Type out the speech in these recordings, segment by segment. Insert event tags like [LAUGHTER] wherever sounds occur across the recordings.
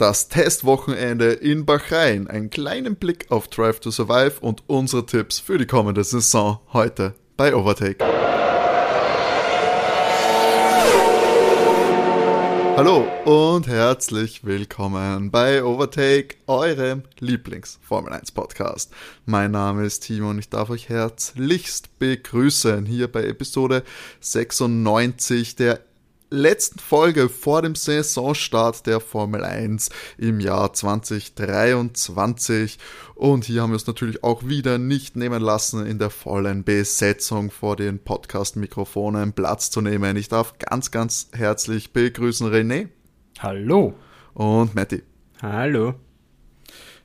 das Testwochenende in Bahrain, einen kleinen Blick auf Drive to Survive und unsere Tipps für die kommende Saison heute bei Overtake. Hallo und herzlich willkommen bei Overtake, eurem Lieblings-Formel 1 Podcast. Mein Name ist Timo und ich darf euch herzlichst begrüßen hier bei Episode 96 der letzten Folge vor dem Saisonstart der Formel 1 im Jahr 2023. Und hier haben wir es natürlich auch wieder nicht nehmen lassen, in der vollen Besetzung vor den Podcast-Mikrofonen Platz zu nehmen. Ich darf ganz, ganz herzlich begrüßen René. Hallo. Und Matti. Hallo.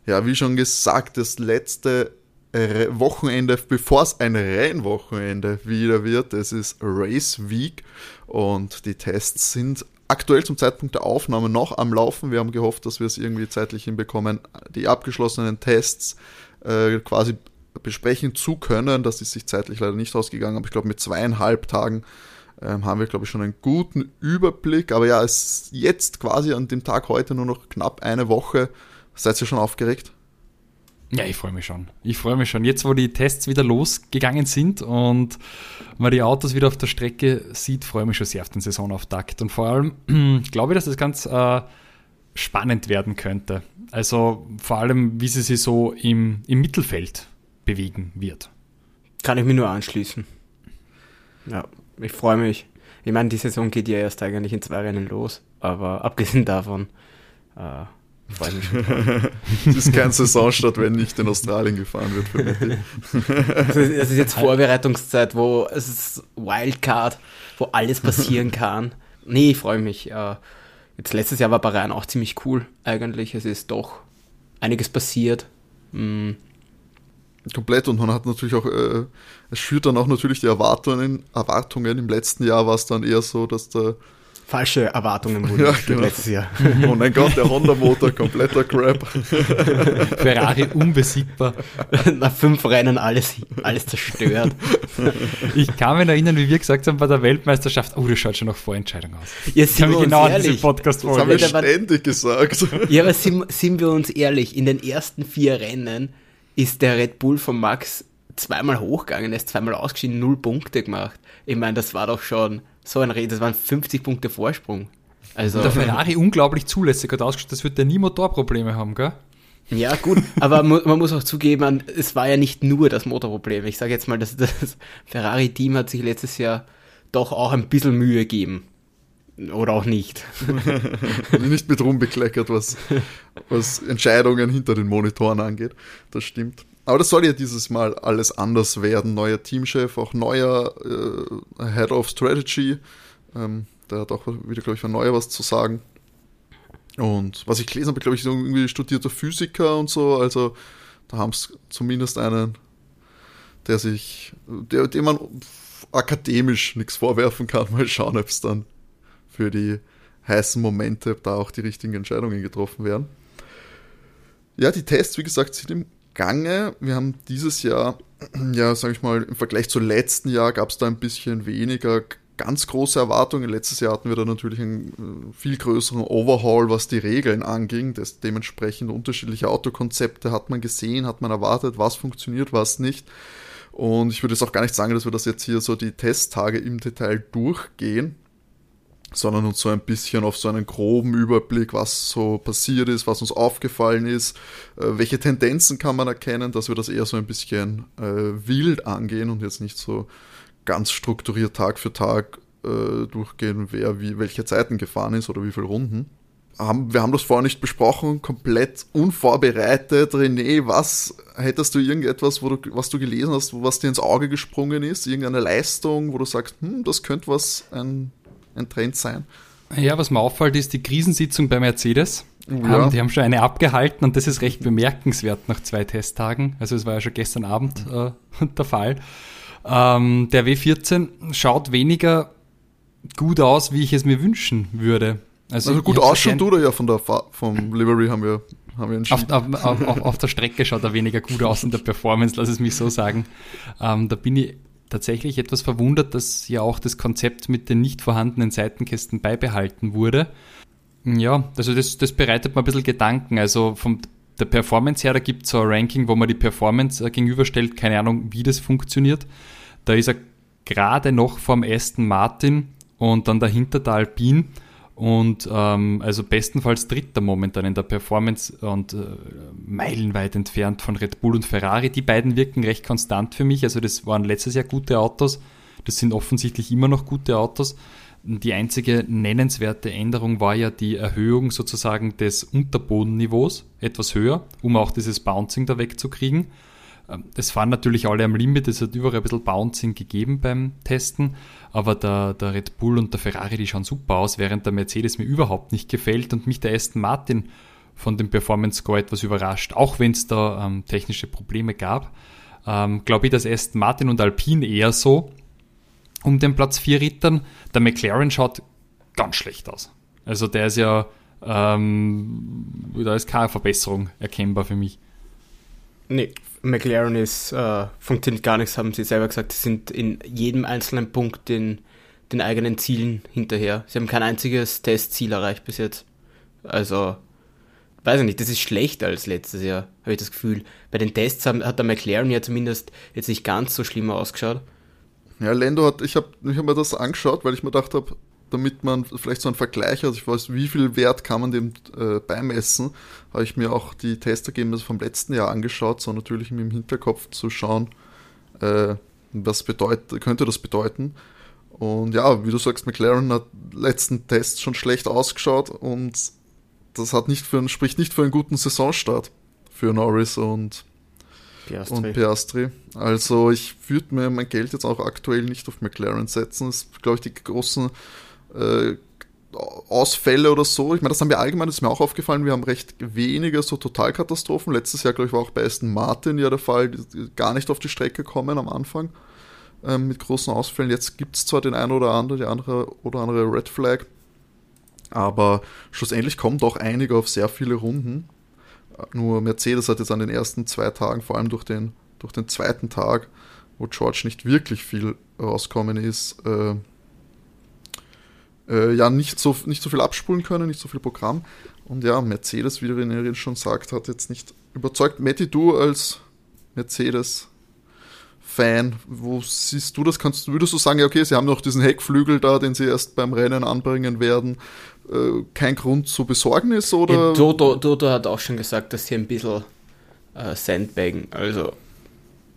Ja, wie schon gesagt, das letzte Wochenende, bevor es ein Rennwochenende wieder wird. Es ist Race Week und die Tests sind aktuell zum Zeitpunkt der Aufnahme noch am Laufen. Wir haben gehofft, dass wir es irgendwie zeitlich hinbekommen, die abgeschlossenen Tests äh, quasi besprechen zu können. Das ist sich zeitlich leider nicht ausgegangen, aber ich glaube, mit zweieinhalb Tagen ähm, haben wir, glaube ich, schon einen guten Überblick. Aber ja, es ist jetzt quasi an dem Tag heute nur noch knapp eine Woche. Seid ihr schon aufgeregt? Ja, ich freue mich schon. Ich freue mich schon. Jetzt, wo die Tests wieder losgegangen sind und man die Autos wieder auf der Strecke sieht, freue ich mich schon sehr auf den Saisonauftakt. Und vor allem [CLEARS THROAT] glaube ich, dass das ganz äh, spannend werden könnte. Also vor allem, wie sie sich so im, im Mittelfeld bewegen wird. Kann ich mir nur anschließen. Ja, ich freue mich. Ich meine, die Saison geht ja erst eigentlich in zwei Rennen los, aber abgesehen davon äh, Freue mich schon. es ist kein Saisonstart, wenn nicht in Australien gefahren wird für. Also es ist jetzt Vorbereitungszeit, wo es ist Wildcard, wo alles passieren [LAUGHS] kann. Nee, ich freue mich. Jetzt letztes Jahr war Bahrain auch ziemlich cool eigentlich. Es ist doch einiges passiert. Mhm. Komplett und man hat natürlich auch, äh, es schürt dann auch natürlich die Erwartungen, Erwartungen. Im letzten Jahr war es dann eher so, dass der falsche Erwartungen wurden ja, genau. letztes Jahr. Oh mein Gott, der Honda-Motor, kompletter Crap. [LAUGHS] Ferrari unbesiegbar. Nach fünf Rennen alles, alles zerstört. Ich kann mich erinnern, wie wir gesagt haben bei der Weltmeisterschaft, oh, das schaut schon nach Vorentscheidung aus. Ja, sind wir genau ehrlich. diese Podcast Das haben wir ständig gesagt. Ja, aber sind, sind wir uns ehrlich, in den ersten vier Rennen ist der Red Bull von Max zweimal hochgegangen, er ist zweimal ausgeschieden, null Punkte gemacht. Ich meine, das war doch schon so ein Reden, das waren 50 Punkte Vorsprung. Also, der Ferrari unglaublich zulässig hat ausgestellt, das wird der nie Motorprobleme haben, gell? Ja, gut, aber man muss auch zugeben, es war ja nicht nur das Motorproblem. Ich sage jetzt mal, das, das Ferrari-Team hat sich letztes Jahr doch auch ein bisschen Mühe gegeben. Oder auch nicht. [LAUGHS] nicht mit rumbekleckert, was, was Entscheidungen hinter den Monitoren angeht. Das stimmt. Aber das soll ja dieses Mal alles anders werden. Neuer Teamchef, auch neuer äh, Head of Strategy. Ähm, der hat auch wieder, glaube ich, von neuer was zu sagen. Und was ich gelesen habe, glaube ich, ist irgendwie studierter Physiker und so. Also da haben es zumindest einen, der sich, der, dem man akademisch nichts vorwerfen kann. [LAUGHS] Mal schauen, ob es dann für die heißen Momente da auch die richtigen Entscheidungen getroffen werden. Ja, die Tests, wie gesagt, sind im Gange. Wir haben dieses Jahr, [CLEARS THROAT] ja, sage ich mal, im Vergleich zu letzten Jahr gab es da ein bisschen weniger ganz große Erwartungen. Letztes Jahr hatten wir da natürlich einen äh, viel größeren Overhaul, was die Regeln anging. Das, dementsprechend unterschiedliche Autokonzepte hat man gesehen, hat man erwartet, was funktioniert, was nicht. Und ich würde jetzt auch gar nicht sagen, dass wir das jetzt hier so die Testtage im Detail durchgehen sondern uns so ein bisschen auf so einen groben Überblick, was so passiert ist, was uns aufgefallen ist, äh, welche Tendenzen kann man erkennen, dass wir das eher so ein bisschen äh, wild angehen und jetzt nicht so ganz strukturiert Tag für Tag äh, durchgehen, wer wie welche Zeiten gefahren ist oder wie viele Runden. Haben, wir haben das vorher nicht besprochen, komplett unvorbereitet. René, was hättest du irgendetwas, wo du, was du gelesen hast, was dir ins Auge gesprungen ist? Irgendeine Leistung, wo du sagst, hm, das könnte was ein ein Trend sein. Ja, was mir auffällt, ist die Krisensitzung bei Mercedes. Oh ja. die haben schon eine abgehalten und das ist recht bemerkenswert nach zwei Testtagen. Also es war ja schon gestern Abend äh, [LAUGHS] der Fall. Ähm, der W14 schaut weniger gut aus, wie ich es mir wünschen würde. Also, also gut ausschauen tut er ja von der vom Livery haben wir, haben wir entschieden. Auf, auf, auf, auf, der Strecke schaut er weniger gut aus in der Performance, lass es mich so sagen. Ähm, da bin ich tatsächlich etwas verwundert, dass ja auch das Konzept mit den nicht vorhandenen Seitenkästen beibehalten wurde. Ja, also das, das bereitet mir ein bisschen Gedanken. Also vom der Performance her, da gibt es so ein Ranking, wo man die Performance äh, gegenüberstellt, keine Ahnung, wie das funktioniert. Da ist er gerade noch vom Aston Martin und dann dahinter der Alpine und ähm, also bestenfalls dritter momentan in der Performance und äh, meilenweit entfernt von Red Bull und Ferrari. Die beiden wirken recht konstant für mich. Also das waren letztes Jahr gute Autos. Das sind offensichtlich immer noch gute Autos. Die einzige nennenswerte Änderung war ja die Erhöhung sozusagen des Unterbodenniveaus etwas höher, um auch dieses Bouncing da wegzukriegen. Ähm, es fahren natürlich alle am Limit, es hat überall ein bisschen Bouncing gegeben beim Testen, aber der, der Red Bull und der Ferrari, die schauen super aus, während der Mercedes mir überhaupt nicht gefällt und mich der Aston Martin von dem Performance Score etwas überrascht, auch wenn es da ähm, technische Probleme gab. Ähm, Glaube ich, dass Aston Martin und Alpine eher so, um den Platz 4 Rittern. Der McLaren schaut ganz schlecht aus. Also der ist ja, ähm, da ist keine Verbesserung erkennbar für mich. Nee, McLaren ist, äh, funktioniert gar nichts, haben sie selber gesagt. Sie sind in jedem einzelnen Punkt den, den eigenen Zielen hinterher. Sie haben kein einziges Testziel erreicht bis jetzt. Also, weiß ich nicht, das ist schlechter als letztes Jahr, habe ich das Gefühl. Bei den Tests hat der McLaren ja zumindest jetzt nicht ganz so schlimm ausgeschaut. Ja, Lando hat, ich habe ich hab mir das angeschaut, weil ich mir gedacht habe, damit man vielleicht so einen Vergleich hat, ich weiß, wie viel Wert kann man dem äh, beimessen, habe ich mir auch die Testergebnisse vom letzten Jahr angeschaut, so natürlich im Hinterkopf zu schauen, äh, was bedeutet, könnte das bedeuten. Und ja, wie du sagst, McLaren hat letzten Tests schon schlecht ausgeschaut und das hat nicht für, spricht nicht für einen guten Saisonstart für Norris und Piastri. und Piastri. Also ich würde mir mein Geld jetzt auch aktuell nicht auf McLaren setzen. Das ist, glaube ich, die großen äh, Ausfälle oder so. Ich meine, das haben wir allgemein, das ist mir auch aufgefallen, wir haben recht wenige so Totalkatastrophen. Letztes Jahr, glaube ich, war auch bei Aston Martin ja der Fall, die gar nicht auf die Strecke kommen am Anfang ähm, mit großen Ausfällen. Jetzt gibt es zwar den einen oder anderen, die andere oder andere Red Flag, aber schlussendlich kommen doch einige auf sehr viele Runden. Nur Mercedes hat jetzt an den ersten zwei Tagen, vor allem durch den, durch den zweiten Tag, wo George nicht wirklich viel rauskommen ist, äh, äh, ja, nicht so, nicht so viel abspulen können, nicht so viel Programm. Und ja, Mercedes, wie René schon sagt, hat jetzt nicht überzeugt. Matti, du als Mercedes Fan, wo siehst du das? Kannst, würdest du sagen, okay, sie haben noch diesen Heckflügel da, den sie erst beim Rennen anbringen werden, äh, kein Grund zu Besorgnis oder? Ja, Dodo, Dodo hat auch schon gesagt, dass sie ein bisschen äh, Sandbagen, also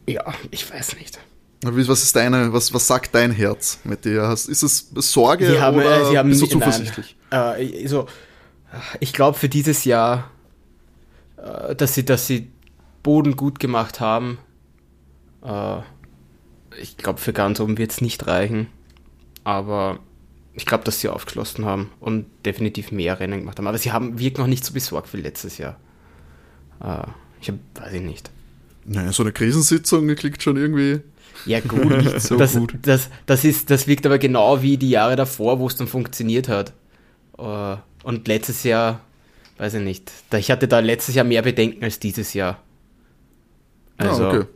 ja, ich weiß nicht. Was ist deine, was, was sagt dein Herz mit dir? Ist es Sorge sie haben, oder sie haben, bist du zuversichtlich? Nein, äh, also, ich glaube für dieses Jahr, äh, dass sie, dass sie Boden gut gemacht haben. Äh, ich glaube, für ganz oben wird es nicht reichen. Aber ich glaube, dass sie aufgeschlossen haben und definitiv mehr Rennen gemacht haben. Aber sie haben wirken noch nicht so besorgt wie letztes Jahr. Äh, ich hab, weiß ich nicht. Naja, so eine Krisensitzung klingt schon irgendwie ja, gut, nicht so das, gut. Das, das, ist, das wirkt aber genau wie die Jahre davor, wo es dann funktioniert hat. Äh, und letztes Jahr, weiß ich nicht, ich hatte da letztes Jahr mehr Bedenken als dieses Jahr. Ah, also, ah, okay.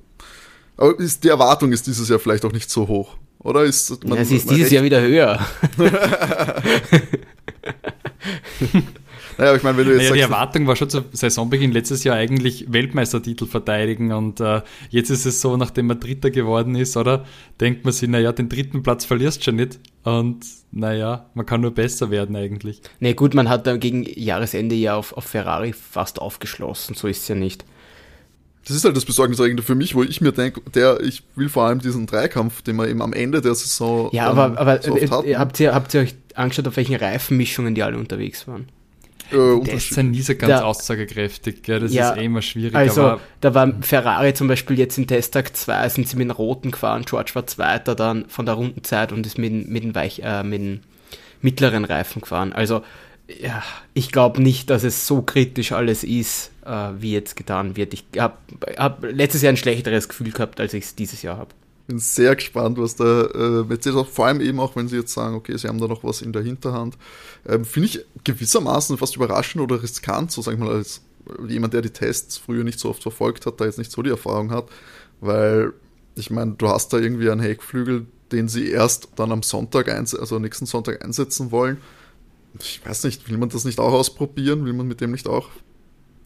Aber ist, die Erwartung ist dieses Jahr vielleicht auch nicht so hoch, oder? Ist man, ja, sie ist dieses Jahr wieder höher. [LAUGHS] [LAUGHS] Naja, ich meine, wenn du jetzt naja, sagst, die Erwartung war schon zu Saisonbeginn letztes Jahr eigentlich Weltmeistertitel verteidigen und äh, jetzt ist es so, nachdem man Dritter geworden ist, oder? Denkt man sich, naja, den dritten Platz verlierst du schon nicht und naja, man kann nur besser werden eigentlich. Nee, gut, man hat dann gegen Jahresende ja auf, auf Ferrari fast aufgeschlossen, so ist es ja nicht. Das ist halt das Besorgniserregende für mich, wo ich mir denke, der, ich will vor allem diesen Dreikampf, den man eben am Ende der Saison. Ja, aber, aber so äh, hat, habt, ihr, habt ihr euch angeschaut, auf welchen Reifenmischungen die alle unterwegs waren? Äh, Der ist ja nie so ganz der, aussagekräftig, gell? das ja, ist eh immer schwierig. Also, da war Ferrari zum Beispiel jetzt im Testtag 2, sind sie mit den Roten gefahren, George war Zweiter dann von der Rundenzeit und ist mit, mit, den, Weich, äh, mit den mittleren Reifen gefahren. Also, ja, ich glaube nicht, dass es so kritisch alles ist, äh, wie jetzt getan wird. Ich habe hab letztes Jahr ein schlechteres Gefühl gehabt, als ich es dieses Jahr habe bin sehr gespannt, was da äh, Mercedes, vor allem eben auch, wenn sie jetzt sagen, okay, sie haben da noch was in der Hinterhand. Ähm, Finde ich gewissermaßen fast überraschend oder riskant, so sag ich mal, als jemand, der die Tests früher nicht so oft verfolgt hat, da jetzt nicht so die Erfahrung hat, weil ich meine, du hast da irgendwie einen Heckflügel, den sie erst dann am Sonntag, also nächsten Sonntag einsetzen wollen. ich weiß nicht, will man das nicht auch ausprobieren? Will man mit dem nicht auch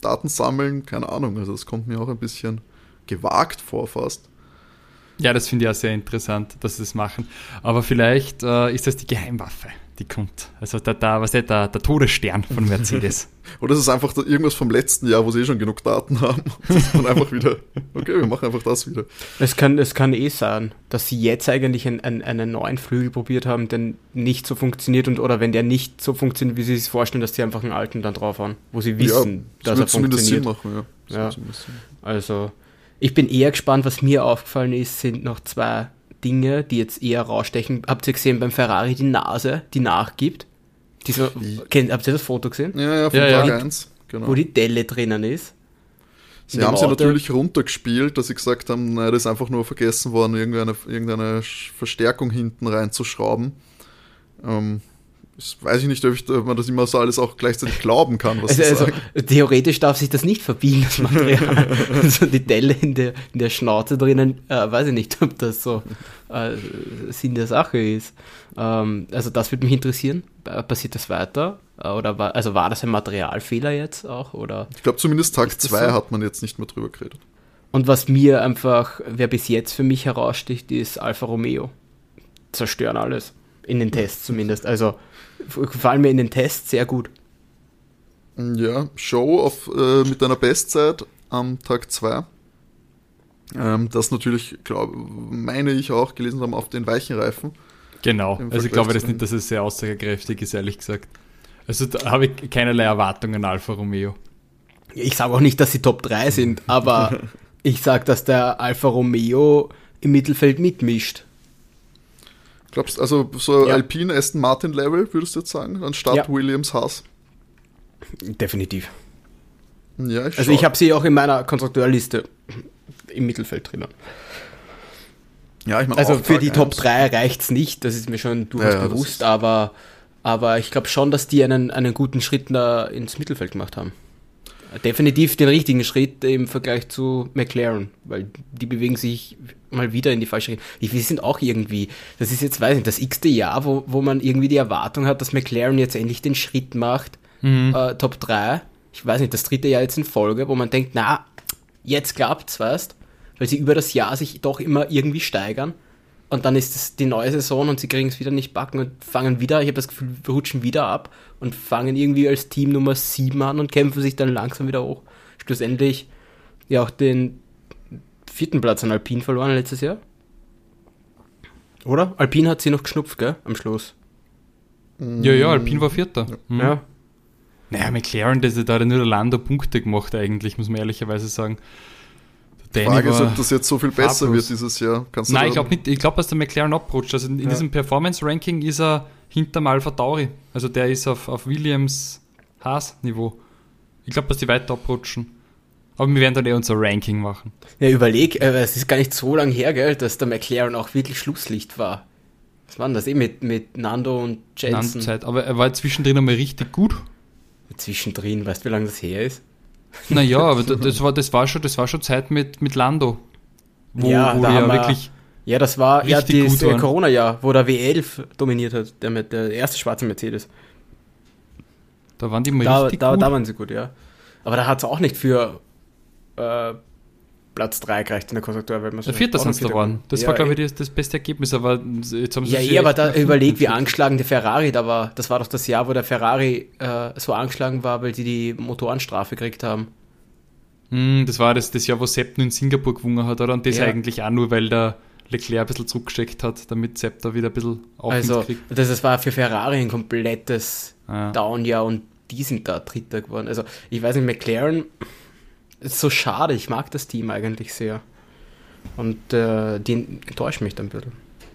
Daten sammeln? Keine Ahnung. Also das kommt mir auch ein bisschen gewagt vor fast. Ja, das finde ich auch sehr interessant, dass sie das machen. Aber vielleicht äh, ist das die Geheimwaffe, die kommt. Also der, der, was ist der, der Todesstern von Mercedes. [LAUGHS] Oder es ist einfach irgendwas vom letzten Jahr, wo sie eh schon genug Daten haben. [LAUGHS] Das dann einfach wieder, okay, wir machen einfach das wieder. Es kann, es kann eh sein, dass sie jetzt eigentlich einen, einen, einen neuen Flügel probiert haben, der nicht so funktioniert und oder wenn der nicht so funktioniert, wie sie sich vorstellen, dass sie einfach einen alten dann drauf haben, wo sie wissen, ja, dass er funktioniert. Sinn machen, ja. Ja. Also, ich bin eher gespannt, was mir aufgefallen ist, sind noch zwei Dinge, die jetzt eher rausstechen. Habt ihr gesehen beim Ferrari die Nase, die nachgibt? Dieser, kennt, habt ihr das Foto gesehen? Ja, ja, von Ja, ja. Tag 1. Genau. Wo die Delle drinnen ist. Sie haben sie natürlich runtergespielt, dass sie gesagt haben, naja, das ist einfach nur vergessen worden, irgendeine, irgendeine Verstärkung hinten reinzuschrauben. Ähm, das weiß ich nicht, ob, ich, ob man das immer so alles auch gleichzeitig glauben kann, was Also, sie also sagen. theoretisch darf sich das nicht verbiegen, das Material. [LAUGHS] also die Delle in der, in der Schnauze drinnen, äh, weiß ich nicht, ob das so äh, Sinn der Sache ist. Ähm, also das würde mich interessieren. Äh, Passiert das weiter? Äh, Oder war, also war das ein Materialfehler jetzt auch? Oder? Ich glaube, zumindest Tag Ist das 2 so? hat man jetzt nicht mehr drüber geredet. Und was mir einfach, wer bis jetzt für mich heraussticht, ist Alfa Romeo. Zerstören alles. In den Tests zumindest. Also gefallen mir in den Tests sehr gut. Ja, Show auf, äh, mit einer Bestzeit am Tag 2. Ähm, das natürlich, glaub, meine ich auch, gelesen haben auf den weichen Reifen. Genau. Also ich glaube das nicht, dass es sehr aussagekräftig ist, ehrlich gesagt. Also da habe ich keinerlei Erwartungen an Alfa Romeo. Ich sage auch nicht, dass sie Top 3 sind, aber [LAUGHS] ich sage, dass der Alfa Romeo im Mittelfeld mitmischt. Glaubst also so Ja. Alpine Aston Martin Level, würdest du jetzt sagen, anstatt Ja. Williams Haas? Definitiv. Ja, ich Also ich habe sie auch in meiner Konstrukteurliste im Mittelfeld drinnen. ja, ich mein, Also für die Top 1. 3 reicht's nicht, das ist mir schon durchaus Ja, bewusst, aber, aber ich glaube schon, dass die einen, einen guten Schritt ins Mittelfeld gemacht haben. Definitiv den richtigen Schritt im Vergleich zu McLaren, weil die bewegen sich mal wieder in die falsche Richtung. Die sind auch irgendwie, das ist jetzt, weiß ich nicht, das x-te Jahr, wo, wo man irgendwie die Erwartung hat, dass McLaren jetzt endlich den Schritt macht, äh, Top 3. Ich weiß nicht, das dritte Jahr jetzt in Folge, wo man denkt, na, jetzt klappt's, weißt weil sie über das Jahr sich doch immer irgendwie steigern. Und dann ist es die neue Saison und sie kriegen es wieder nicht backen und fangen wieder, ich habe das Gefühl, wir rutschen wieder ab und fangen irgendwie als Team Nummer 7 an und kämpfen sich dann langsam wieder hoch. Schlussendlich ja auch den vierten Platz an Alpine verloren letztes Jahr. Oder? Alpine hat sie noch geschnupft, gell? Am Schluss. Ja, ja, Alpine war Vierter. Mhm. Ja. Naja, McLaren, das da hat ja nur der Lando Punkte gemacht eigentlich, muss man ehrlicherweise sagen. Die Frage ist, ob das jetzt so viel besser farblos. wird dieses Jahr. Kannst du Nein, ich glaube nicht. Ich glaube, dass der McLaren abrutscht. Also in Ja. diesem Performance-Ranking ist er hinter Alpha Tauri. Also der ist auf, auf Williams Haas-Niveau. Ich glaube, dass die weiter abrutschen. Aber wir werden dann eh unser Ranking machen. Ja, überleg, äh, es ist gar nicht so lang her, gell, dass der McLaren auch wirklich Schlusslicht war. Was war denn das? Eh mit, mit Nando und Jensen. Zeit. Aber er war zwischendrin einmal richtig gut. Zwischendrin, weißt du, wie lange das her ist? Naja, aber da- das war, das war schon, das war schon Zeit mit, mit Lando. Wo, Ja, wo da haben wir- wirklich. Ja, das war ja das. Corona-Jahr, wo der W11 dominiert hat, der, mit, der erste schwarze Mercedes. Da waren die mal Da, richtig da, gut. da waren sie gut, ja. Aber da hat es auch nicht für äh, Platz 3 gereicht in der Konstrukteurweltmeisterschaft. Der Vierter sind sie waren. Das ja, war, glaube ich, das, das beste Ergebnis. Aber jetzt haben sie Ja, sich eh, aber da nach überleg, wie angeschlagen der Ferrari da war. Das war doch das Jahr, wo der Ferrari äh, so angeschlagen war, weil die die Motorenstrafe gekriegt haben. Hm, das war das, das Jahr, wo Sepp nur in Singapur gewonnen hat, oder? Und das Ja. eigentlich auch nur, weil der Leclerc ein bisschen zurückgesteckt hat, damit Sepp da wieder ein bisschen Aufwind Also, kriegt. das, das war für Ferrari ein komplettes Ja. Downjahr und die sind da Dritter geworden. Also, ich weiß nicht, McLaren ist so schade. Ich mag das Team eigentlich sehr. Und äh, die enttäuscht mich dann ein bisschen.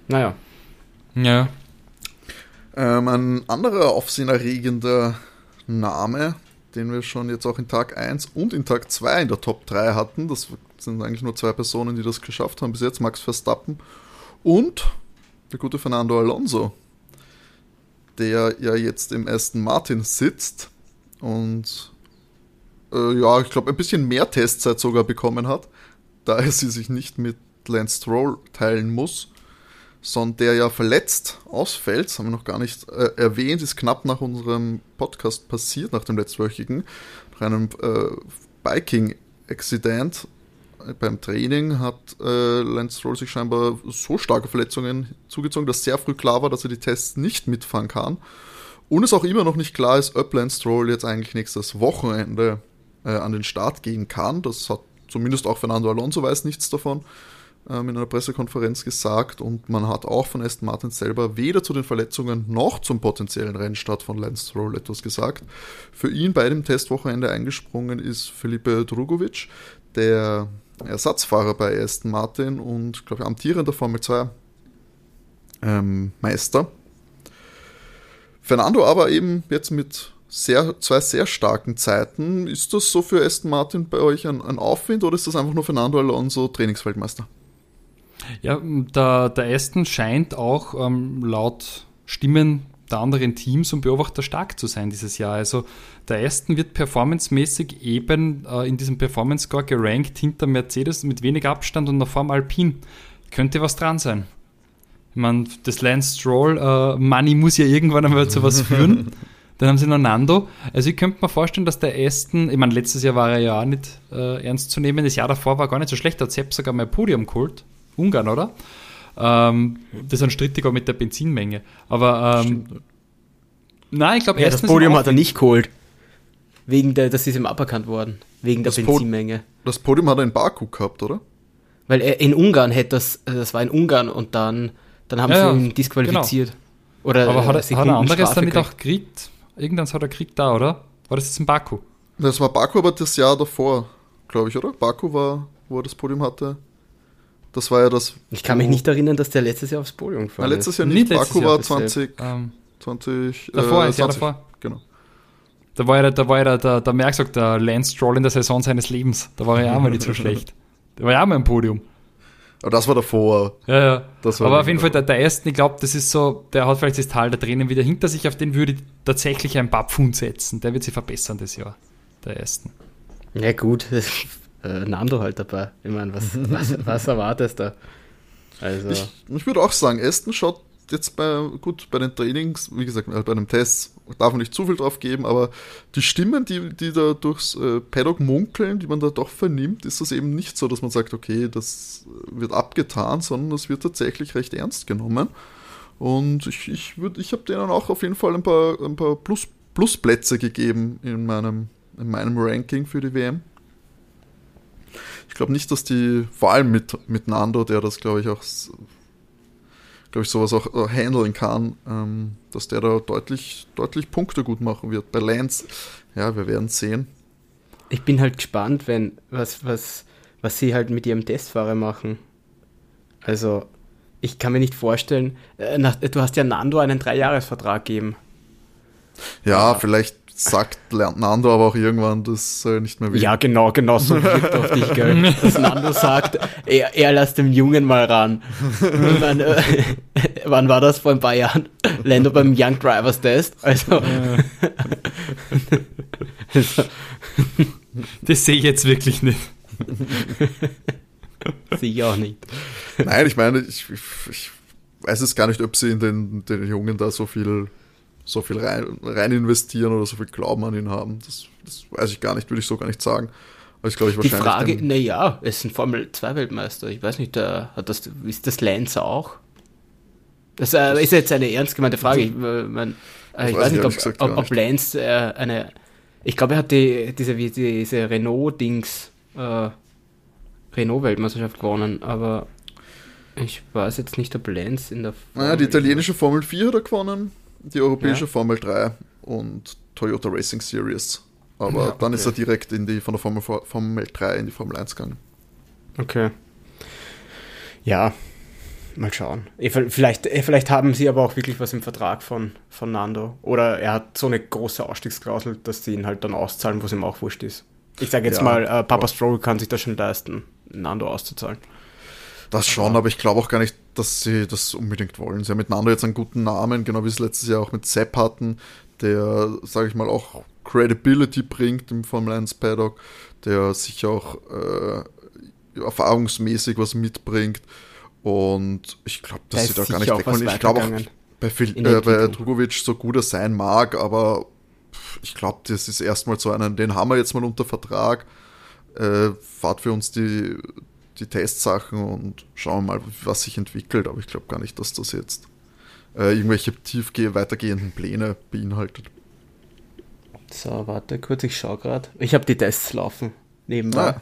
Naja. Ja. Ähm, ein anderer aufsehenerregender Name, den wir schon jetzt auch in Tag 1 und in Tag 2 in der Top 3 hatten, das sind eigentlich nur zwei Personen, die das geschafft haben bis jetzt, Max Verstappen und der gute Fernando Alonso, der ja jetzt im Aston Martin sitzt und äh, ja, ich glaube, ein bisschen mehr Testzeit sogar bekommen hat, [LAUGHS] da er sie sich nicht mit Lance Stroll teilen muss. sondern der ja verletzt ausfällt, das haben wir noch gar nicht äh, erwähnt, ist knapp nach unserem Podcast passiert, nach dem letztwöchigen, nach einem äh, Biking-Accident beim Training hat äh, Lance Stroll sich scheinbar so starke Verletzungen zugezogen, dass sehr früh klar war, dass er die Tests nicht mitfahren kann. Und es auch immer noch nicht klar ist, ob Lance Stroll jetzt eigentlich nächstes Wochenende äh, an den Start gehen kann. Das hat zumindest auch Fernando Alonso weiß nichts davon ähm, in einer Pressekonferenz gesagt. Und man hat auch von Aston Martin selber weder zu den Verletzungen noch zum potenziellen Rennstart von Lance Stroll etwas gesagt. Für ihn bei dem Testwochenende eingesprungen ist Felipe Drugovic, der Ersatzfahrer bei Aston Martin und, glaube ich, amtierender Formel 2 ähm, Meister. Fernando aber eben jetzt mit sehr, zwei sehr starken Zeiten. Ist das so für Aston Martin bei euch ein, ein Aufwind oder ist das einfach nur Fernando Alonso Trainingsweltmeister? Ja, der, der Aston scheint auch ähm, laut Stimmen der anderen Teams und Beobachter stark zu sein dieses Jahr. Also der Aston wird performancemäßig eben äh, in diesem Performance Score gerankt hinter Mercedes mit wenig Abstand und nach vorm Alpine. Könnte was dran sein. Ich meine, das Lance Stroll äh, Money muss ja irgendwann einmal zu was führen. [LAUGHS] Dann haben sie noch Nando. Also ich könnte mir vorstellen, dass der Aston, ich meine, letztes Jahr war er ja auch nicht äh, ernst zu nehmen. Das Jahr davor war gar nicht so schlecht. Da hat Sepp sogar mal Podium geholt. Ungarn, oder? Ähm, das ist ein strittiger mit der Benzinmenge. Aber ähm, nein, ich glaube, ja, das Podium hat er nicht geholt. Wegen der, das ist ihm aberkannt worden. Wegen der das Benzinmenge. Po das Podium hat er in Baku gehabt, oder? Weil er in Ungarn hätte das, äh, das war in Ungarn und dann, dann haben Ja, sie ihn disqualifiziert. genau. Oder Aber hat, äh, er- hat er anderes damit auch gekriegt? Irgendwann hat er gekriegt da, oder? War das jetzt in Baku? Das war Baku aber das Jahr davor, glaube ich, oder? Baku war, wo er das Podium hatte. Das war ja das. Ich kann mich nicht erinnern, dass der letztes Jahr aufs Podium Na, gefahren letztes ist. Jahr nicht. letztes Baku Jahr, war deshalb. 20, Ähm, 20 Davor, äh, ein Jahr 20. davor. Genau. da war ja, da war ja der, der Merck sagt, der Lance Stroll in der Saison seines Lebens. Da war er ja auch mal nicht so [LAUGHS] schlecht. Der war ja auch mal im Podium. Aber das war davor. Ja, ja. Das war Aber auf jeden Fall der, der Ersten, ich glaube, das ist so, der hat vielleicht das Tal der Tränen wieder hinter sich, auf den würde ich tatsächlich ein paar Pfund setzen. Der wird sich verbessern das Jahr. Der Ersten. Ja gut, [LAUGHS] äh, Nando halt dabei. Ich meine, was, was, was erwartest du? Also, Ich, ich würde auch sagen, Aston schaut jetzt bei, gut, bei den Trainings, wie gesagt, bei den Tests darf man nicht zu viel drauf geben, aber die Stimmen, die, die da durchs äh, Paddock munkeln, die man da doch vernimmt, ist das eben nicht so, dass man sagt, okay, das wird abgetan, sondern das wird tatsächlich recht ernst genommen. Und ich, ich, ich habe denen auch auf jeden Fall ein paar, ein paar Plus, Plusplätze gegeben in meinem, in meinem Ranking für die WM. Ich glaube nicht, dass die, vor allem mit, mit Nando, der das glaube ich auch, glaube ich, sowas auch äh, handeln kann, ähm, dass der da deutlich, deutlich Punkte gut machen wird. Bei Lance, ja, wir werden sehen. ich bin halt gespannt, wenn, was, was, was sie halt mit ihrem Testfahrer machen. Also, ich kann mir nicht vorstellen, äh, nach, du hast ja Nando einen Dreijahresvertrag gegeben. Ja, vielleicht sagt Nando aber auch irgendwann, das soll nicht mehr Ja, genau, genau so wirkt auf dich, gell? [LAUGHS] Dass Nando sagt, er, er lässt dem Jungen mal ran. Meine, äh, [LAUGHS] wann war das? Vor ein paar Jahren? Lando beim Young Drivers Test. Also, also [LAUGHS] Das sehe ich jetzt wirklich nicht. sehe ich auch nicht. Nein, ich meine, ich, ich, ich weiß es gar nicht, ob sie in den, den Jungen da so viel, so viel rein, rein investieren oder so viel Glauben an ihn haben. Das, das weiß ich gar nicht, würde ich so gar nicht sagen. Aber ich glaube, ich Die. Frage, naja, es ist ein Formel 2 Weltmeister. Ich weiß nicht, der, hat das, ist das Lance auch? Das äh, ist jetzt eine ernst gemeinte Frage. Ich, äh, mein, äh, ich weiß weiß ich nicht, ob, gesagt ob, ob. Lance äh, eine. Ich glaube, er hat die, diese, diese Renault-Dings, äh, Renault-Weltmeisterschaft gewonnen, aber ich weiß jetzt nicht, ob Lance in der. Naja, die Formel- italienische Formel 4 hat er gewonnen, die europäische Ja. Formel 3 und Toyota Racing Series. Aber Ja, dann ist er direkt in die, von der Formel, Formel 3 in die Formel 1 gegangen. Okay. Ja, mal schauen. Eh, Vielleicht, eh, vielleicht haben sie aber auch wirklich was im Vertrag von, von Nando. Oder er hat so eine große Ausstiegsklausel, dass sie ihn halt dann auszahlen, wo es ihm auch wurscht ist. Ich sage jetzt Ja, mal, äh, Papa Stroll kann sich das schon leisten, Nando auszuzahlen. Das schon, aber ich glaube auch gar nicht, dass sie das unbedingt wollen. Sie haben miteinander jetzt einen guten Namen, genau wie sie es letztes Jahr auch mit Sepp hatten, der, sage ich mal, auch Credibility bringt im Formel 1 Paddock, der sicher auch äh, erfahrungsmäßig was mitbringt. Und ich glaube, dass Da sie da gar nicht sicher auch weg was wollen. Ich glaube auch bei, Phil, äh, bei. Drugovic, so gut er sein mag, aber ich glaube, das ist erstmal so einen, den haben wir jetzt mal unter Vertrag. Äh, fahrt für uns die, die Testsachen und schauen wir mal, was sich entwickelt. Aber ich glaube gar nicht, dass das jetzt äh, irgendwelche tiefgeh weitergehenden Pläne beinhaltet. So, warte kurz, ich schaue gerade. Ich habe die Tests laufen nebenbei. Ah,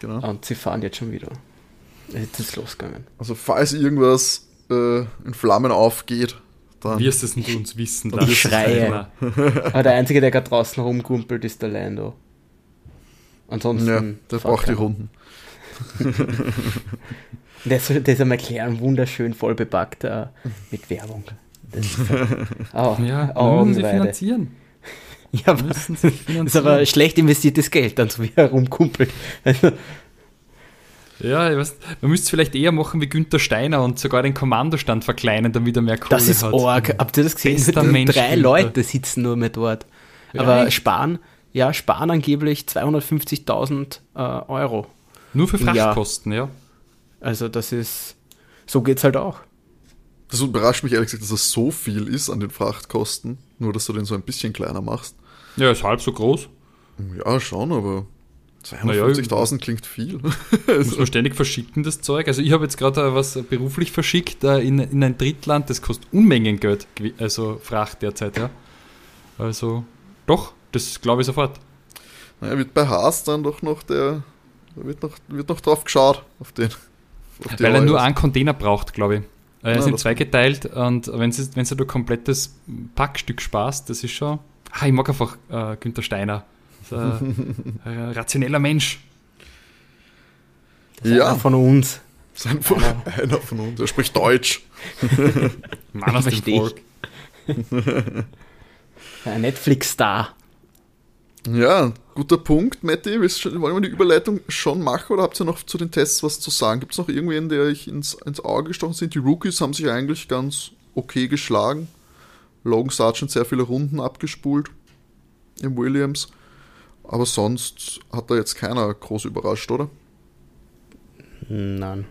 genau. Und sie fahren jetzt schon wieder. Jetzt ist es losgegangen. Also falls irgendwas äh, in Flammen aufgeht, dann Wirst es nicht uns wissen. Ich lassen. schreie. Aber der Einzige, der gerade draußen rumkumpelt, ist der Lando. Ansonsten. ja, der braucht die keiner. Runden. [LAUGHS] Der ist, der ist am Erklären wunderschön voll bepackt äh, mit Werbung. Das ist, oh, [LAUGHS] Ja, [LAUGHS] müssen sie finanzieren. Ja, aber, das ist aber schlecht investiertes Geld, dann so wie er rumkumpelt. Also, Ja, ich weiß, man müsste es vielleicht eher machen wie Günther Steiner und sogar den Kommandostand verkleinern, damit er mehr Kohle das ist hat. arg. Habt ihr das gesehen? Bester Mensch, Drei Günther. Leute sitzen nur mehr dort. Ja, aber sparen, ja, sparen angeblich 250.000 äh, Euro. Nur für Ja. Frachtkosten, ja. Also das ist, so geht's halt auch. Das überrascht mich ehrlich gesagt, dass es so viel ist an den Frachtkosten, nur dass du den so ein bisschen kleiner machst. Ja, ist halb so groß. Ja, schon, aber Naja, 250.000 klingt viel. [LAUGHS] Muss man ständig verschicken, das Zeug. Also ich habe jetzt gerade äh, was beruflich verschickt äh, in, in ein Drittland, das kostet Unmengen Geld, also Fracht derzeit, ja. Also, doch, das glaube ich sofort. naja, wird bei Haas dann doch noch der, da wird noch, wird noch drauf geschaut, auf den. Auf Weil er nur einen Container braucht, glaube ich. Äh, Er Ja, ist in zwei geteilt und wenn sie wenn sie du komplettes Packstück sparst, das ist schon. Ah, ich mag einfach äh, Günther Steiner. Ein, [LAUGHS] ein rationeller Mensch. Das ist Ja. einer von uns. Sein von, [LAUGHS] einer von uns, er spricht Deutsch. [LAUGHS] Mann aus dem. Volk. Ein Netflix-Star. Ja, guter Punkt, Matti. Wollen wir die Überleitung schon machen oder habt ihr noch zu den Tests was zu sagen? Gibt es noch irgendwen, der euch ins, ins Auge gestochen sind? Die Rookies haben sich eigentlich ganz okay geschlagen. Logan Sargent sehr viele Runden abgespult im Williams. Aber sonst hat da jetzt keiner groß überrascht, oder? Nein.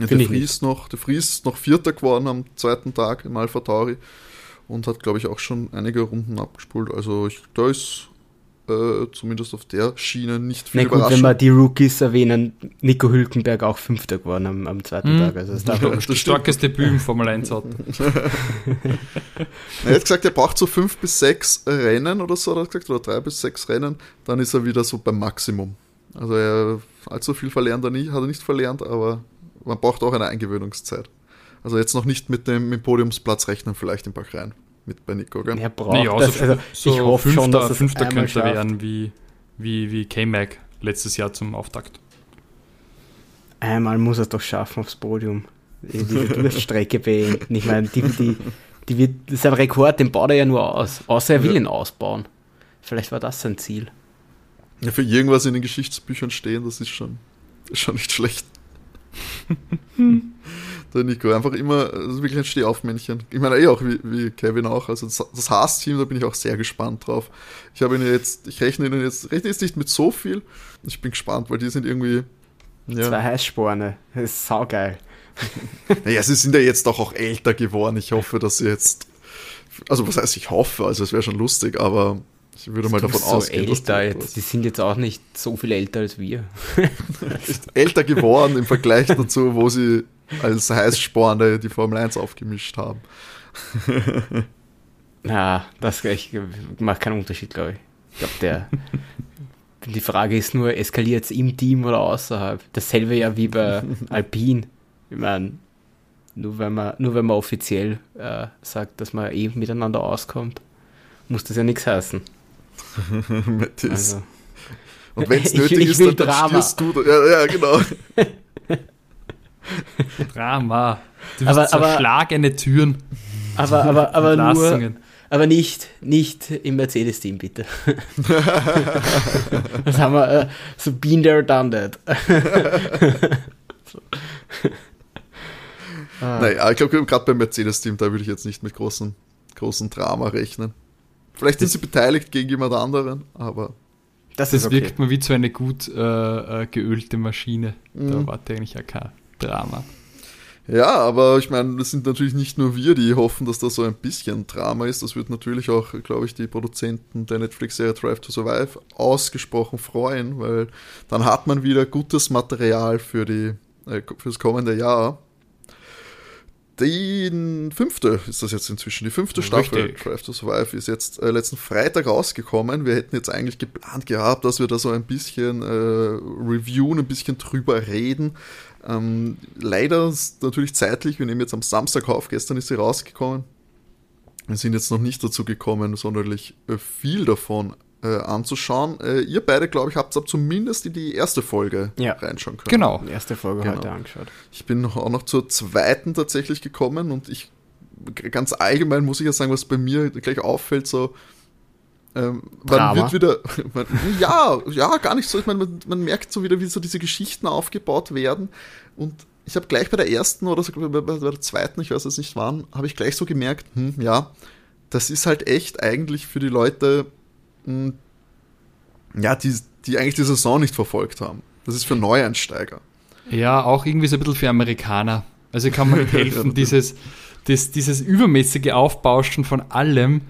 Ja, der Fries noch, der Fries ist noch Vierter geworden am zweiten Tag im Alpha Tauri und hat, glaube ich, auch schon einige Runden abgespult. Also ich, da ist äh, zumindest auf der Schiene nicht viel Na gut, wenn wir die Rookies erwähnen, Nico Hülkenberg auch Fünfter geworden am, am zweiten Mhm. Tag. Also das Ja, das stimmt. Starkes Debüt im Formel 1 hat. [LAUGHS] Er hat gesagt, er braucht so fünf bis sechs Rennen oder so, hat er gesagt, oder drei bis sechs Rennen, dann ist er wieder so beim Maximum. Also er allzu viel verlernt er nie, hat er nicht verlernt, aber man braucht auch eine Eingewöhnungszeit. Also jetzt noch nicht mit dem, mit Podiumsplatz rechnen, vielleicht in Bahrain. Mit bei Nico, gell? Er braucht Naja, das. so, Also, so ich hoffe Fünfter, schon, dass es Fünfter könnte schafft. werden wie, wie, wie K-Mac letztes Jahr zum Auftakt. Einmal muss er es doch schaffen aufs Podium. Diese Durststrecke beenden. Ich meine, die, die, die wird, das ist ein Rekord, den baut er ja nur aus. Außer er will Ja. ihn ausbauen. Vielleicht war das sein Ziel. Ja, für irgendwas in den Geschichtsbüchern stehen, das ist schon, ist schon nicht schlecht. [LAUGHS] Der Nico, einfach immer, also wirklich ein Stehaufmännchen. Ich meine, eh auch wie, wie Kevin auch. Also das, das Haas-Team, da bin ich auch sehr gespannt drauf. Ich habe ihn jetzt, ich rechne ihnen jetzt, rechne jetzt nicht mit so viel. Ich bin gespannt, weil die sind irgendwie. Zwei Ja, Heißsporne. Das ist saugeil. [LAUGHS] naja, sie sind ja jetzt doch auch älter geworden. Ich hoffe, dass sie jetzt. Also, was heißt, ich hoffe, also es wäre schon lustig, aber ich würde mal Du davon so ausgehen. älter jetzt. Die sind jetzt auch nicht so viel älter als wir. [LAUGHS] älter geworden im Vergleich dazu, wo sie als Heißsporne die Formel 1 aufgemischt haben. [LAUGHS] Na, das ich, macht keinen Unterschied, glaube ich. Ich glaube, der. [LAUGHS] Die Frage ist nur, eskaliert es im Team oder außerhalb? Dasselbe ja wie bei [LAUGHS] Alpine. Ich meine, nur wenn man, nur wenn man offiziell äh, sagt, dass man eh miteinander auskommt, muss das ja nichts heißen. Also, Und wenn es Ich- nötig ich ist, will dann, Drama. stierst du. Ja, ja, genau. [LAUGHS] Drama. Du Aber- wirst aber- zerschlagene Türen. aber, aber, [LAUGHS] aber nur, Entlassungen. aber nicht, nicht im Mercedes-Team, bitte. [LAUGHS] das haben wir äh, so been there, done that. Ah. Naja, ich glaube, gerade beim Mercedes-Team, da würde ich jetzt nicht mit großem, großem Drama rechnen. Vielleicht sind sie beteiligt gegen jemand anderen, aber Das, Das ist okay. wirkt mir wie so eine gut äh, äh, geölte Maschine. Da Mhm. warte eigentlich auch kein Drama. Ja, aber ich meine, das sind natürlich nicht nur wir, die hoffen, dass das so ein bisschen Drama ist. Das wird natürlich auch, glaube ich, die Produzenten der Netflix-Serie Drive to Survive ausgesprochen freuen, weil dann hat man wieder gutes Material für die äh, fürs kommende Jahr. Die fünfte ist das jetzt inzwischen. Die fünfte Staffel. Drive to Survive ist jetzt äh, letzten Freitag rausgekommen. Wir hätten jetzt eigentlich geplant gehabt, dass wir da so ein bisschen äh, reviewen, ein bisschen drüber reden. Ähm, leider ist natürlich zeitlich, wir nehmen jetzt am Samstag auf, gestern ist sie rausgekommen. Wir sind jetzt noch nicht dazu gekommen, sonderlich äh, viel davon äh, anzuschauen. Äh, ihr beide, glaube ich, habt ab zumindest in die erste Folge Ja. reinschauen können. Genau. Die erste Folge Genau. heute angeschaut. Ich bin noch- auch noch zur zweiten tatsächlich gekommen und ich ganz allgemein muss ich ja sagen, was bei mir gleich auffällt, so ähm, man Drama. wird wieder, [LAUGHS] man, ja, ja, gar nicht so. Ich meine, man, man merkt so wieder, wie so diese Geschichten aufgebaut werden. Und ich habe gleich bei der ersten oder sogar bei, bei der zweiten, ich weiß jetzt nicht wann, habe ich gleich so gemerkt, hm, ja, das ist halt echt eigentlich für die Leute, hm, ja, die, die eigentlich die Saison nicht verfolgt haben. Das ist für Neueinsteiger. Ja, auch irgendwie so ein bisschen für Amerikaner. Also kann man [LAUGHS] helfen, dieses, das, dieses übermäßige Aufbauschen von allem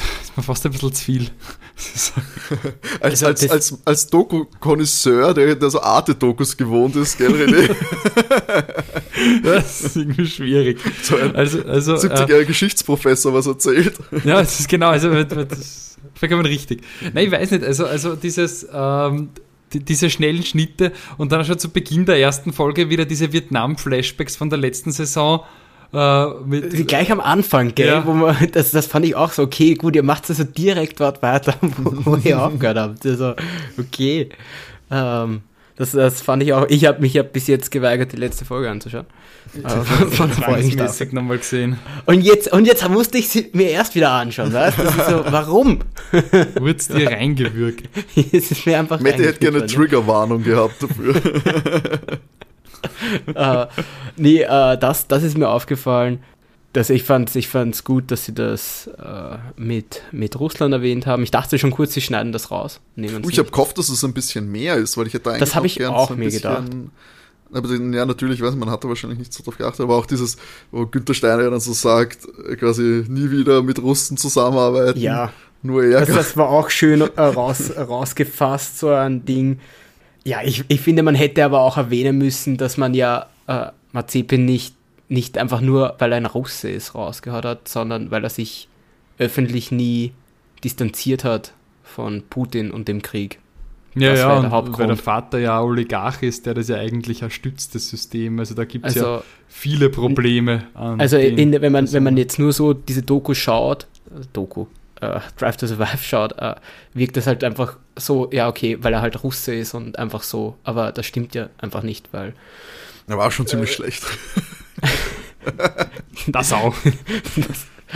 [LAUGHS] ist mir fast ein bisschen zu viel. Als, [LAUGHS] Also als, das- als, als Doku-Konnoisseur, der, der so Arte-Dokus gewohnt ist, gell, René? [LAUGHS] Das ist irgendwie schwierig. So ein Also, also äh, 70-jähriger Geschichtsprofessor was erzählt. ja, das ist genau, also das ist vollkommen richtig. Nein, ich weiß nicht, also, also dieses, ähm, die, diese schnellen Schnitte und dann schon zu Beginn der ersten Folge wieder diese Vietnam-Flashbacks von der letzten Saison. Äh, mit, gleich am Anfang, gell? Ja. Wo man, das, das fand ich auch so, okay, gut, ihr macht also direkt dort weiter, [LAUGHS] wo ihr [LAUGHS] aufgehört habt. Also, okay. Ähm, das, das fand ich auch, ich habe mich ja bis jetzt geweigert, die letzte Folge anzuschauen. [LAUGHS] Äh, von, zwangsmäßig nochmal gesehen. Und jetzt, und jetzt musste ich sie mir erst wieder anschauen, weißt du? So, warum? Wurd's dir reingewürgt. es ist mir einfach Mette hätte gerne eine reingeschnitten Triggerwarnung gehabt dafür. [LAUGHS] äh, nee, äh, das, das ist mir aufgefallen. Dass ich fand ich fand's gut, dass sie das äh, mit, mit Russland erwähnt haben. Ich dachte schon kurz, sie schneiden das raus. Nehmen Uh, ich habe gehofft, dass es ein bisschen mehr ist, weil ich hätte eigentlich Das hab ich auch so mir gedacht. Aber ja, natürlich, ich weiß, man hatte wahrscheinlich nicht so drauf geachtet, aber auch dieses, wo Günther Steiner dann so sagt, äh, quasi nie wieder mit Russen zusammenarbeiten. Ja. Nur er. Das, das war auch schön äh, [LAUGHS] raus, rausgefasst, so ein Ding. Ja, ich, ich finde, man hätte aber auch erwähnen müssen, dass man ja äh, Mazepin nicht, nicht einfach nur, weil er ein Russe ist, rausgehauen hat, sondern weil er sich öffentlich nie distanziert hat von Putin und dem Krieg. Ja, Das ja, der und Hauptgrund. weil der Vater ja Oligarch ist, der das ja eigentlich erstützt, das System. Also da gibt es ja Also, viele Probleme. Also in, wenn, man, wenn man jetzt nur so diese Doku schaut, äh, Doku, äh, Drive to Survive schaut, äh, wirkt das halt einfach so, ja, okay, weil er halt Russe ist und einfach so, aber das stimmt ja einfach nicht, weil Er war schon Äh, ziemlich schlecht. [LAUGHS] Das auch.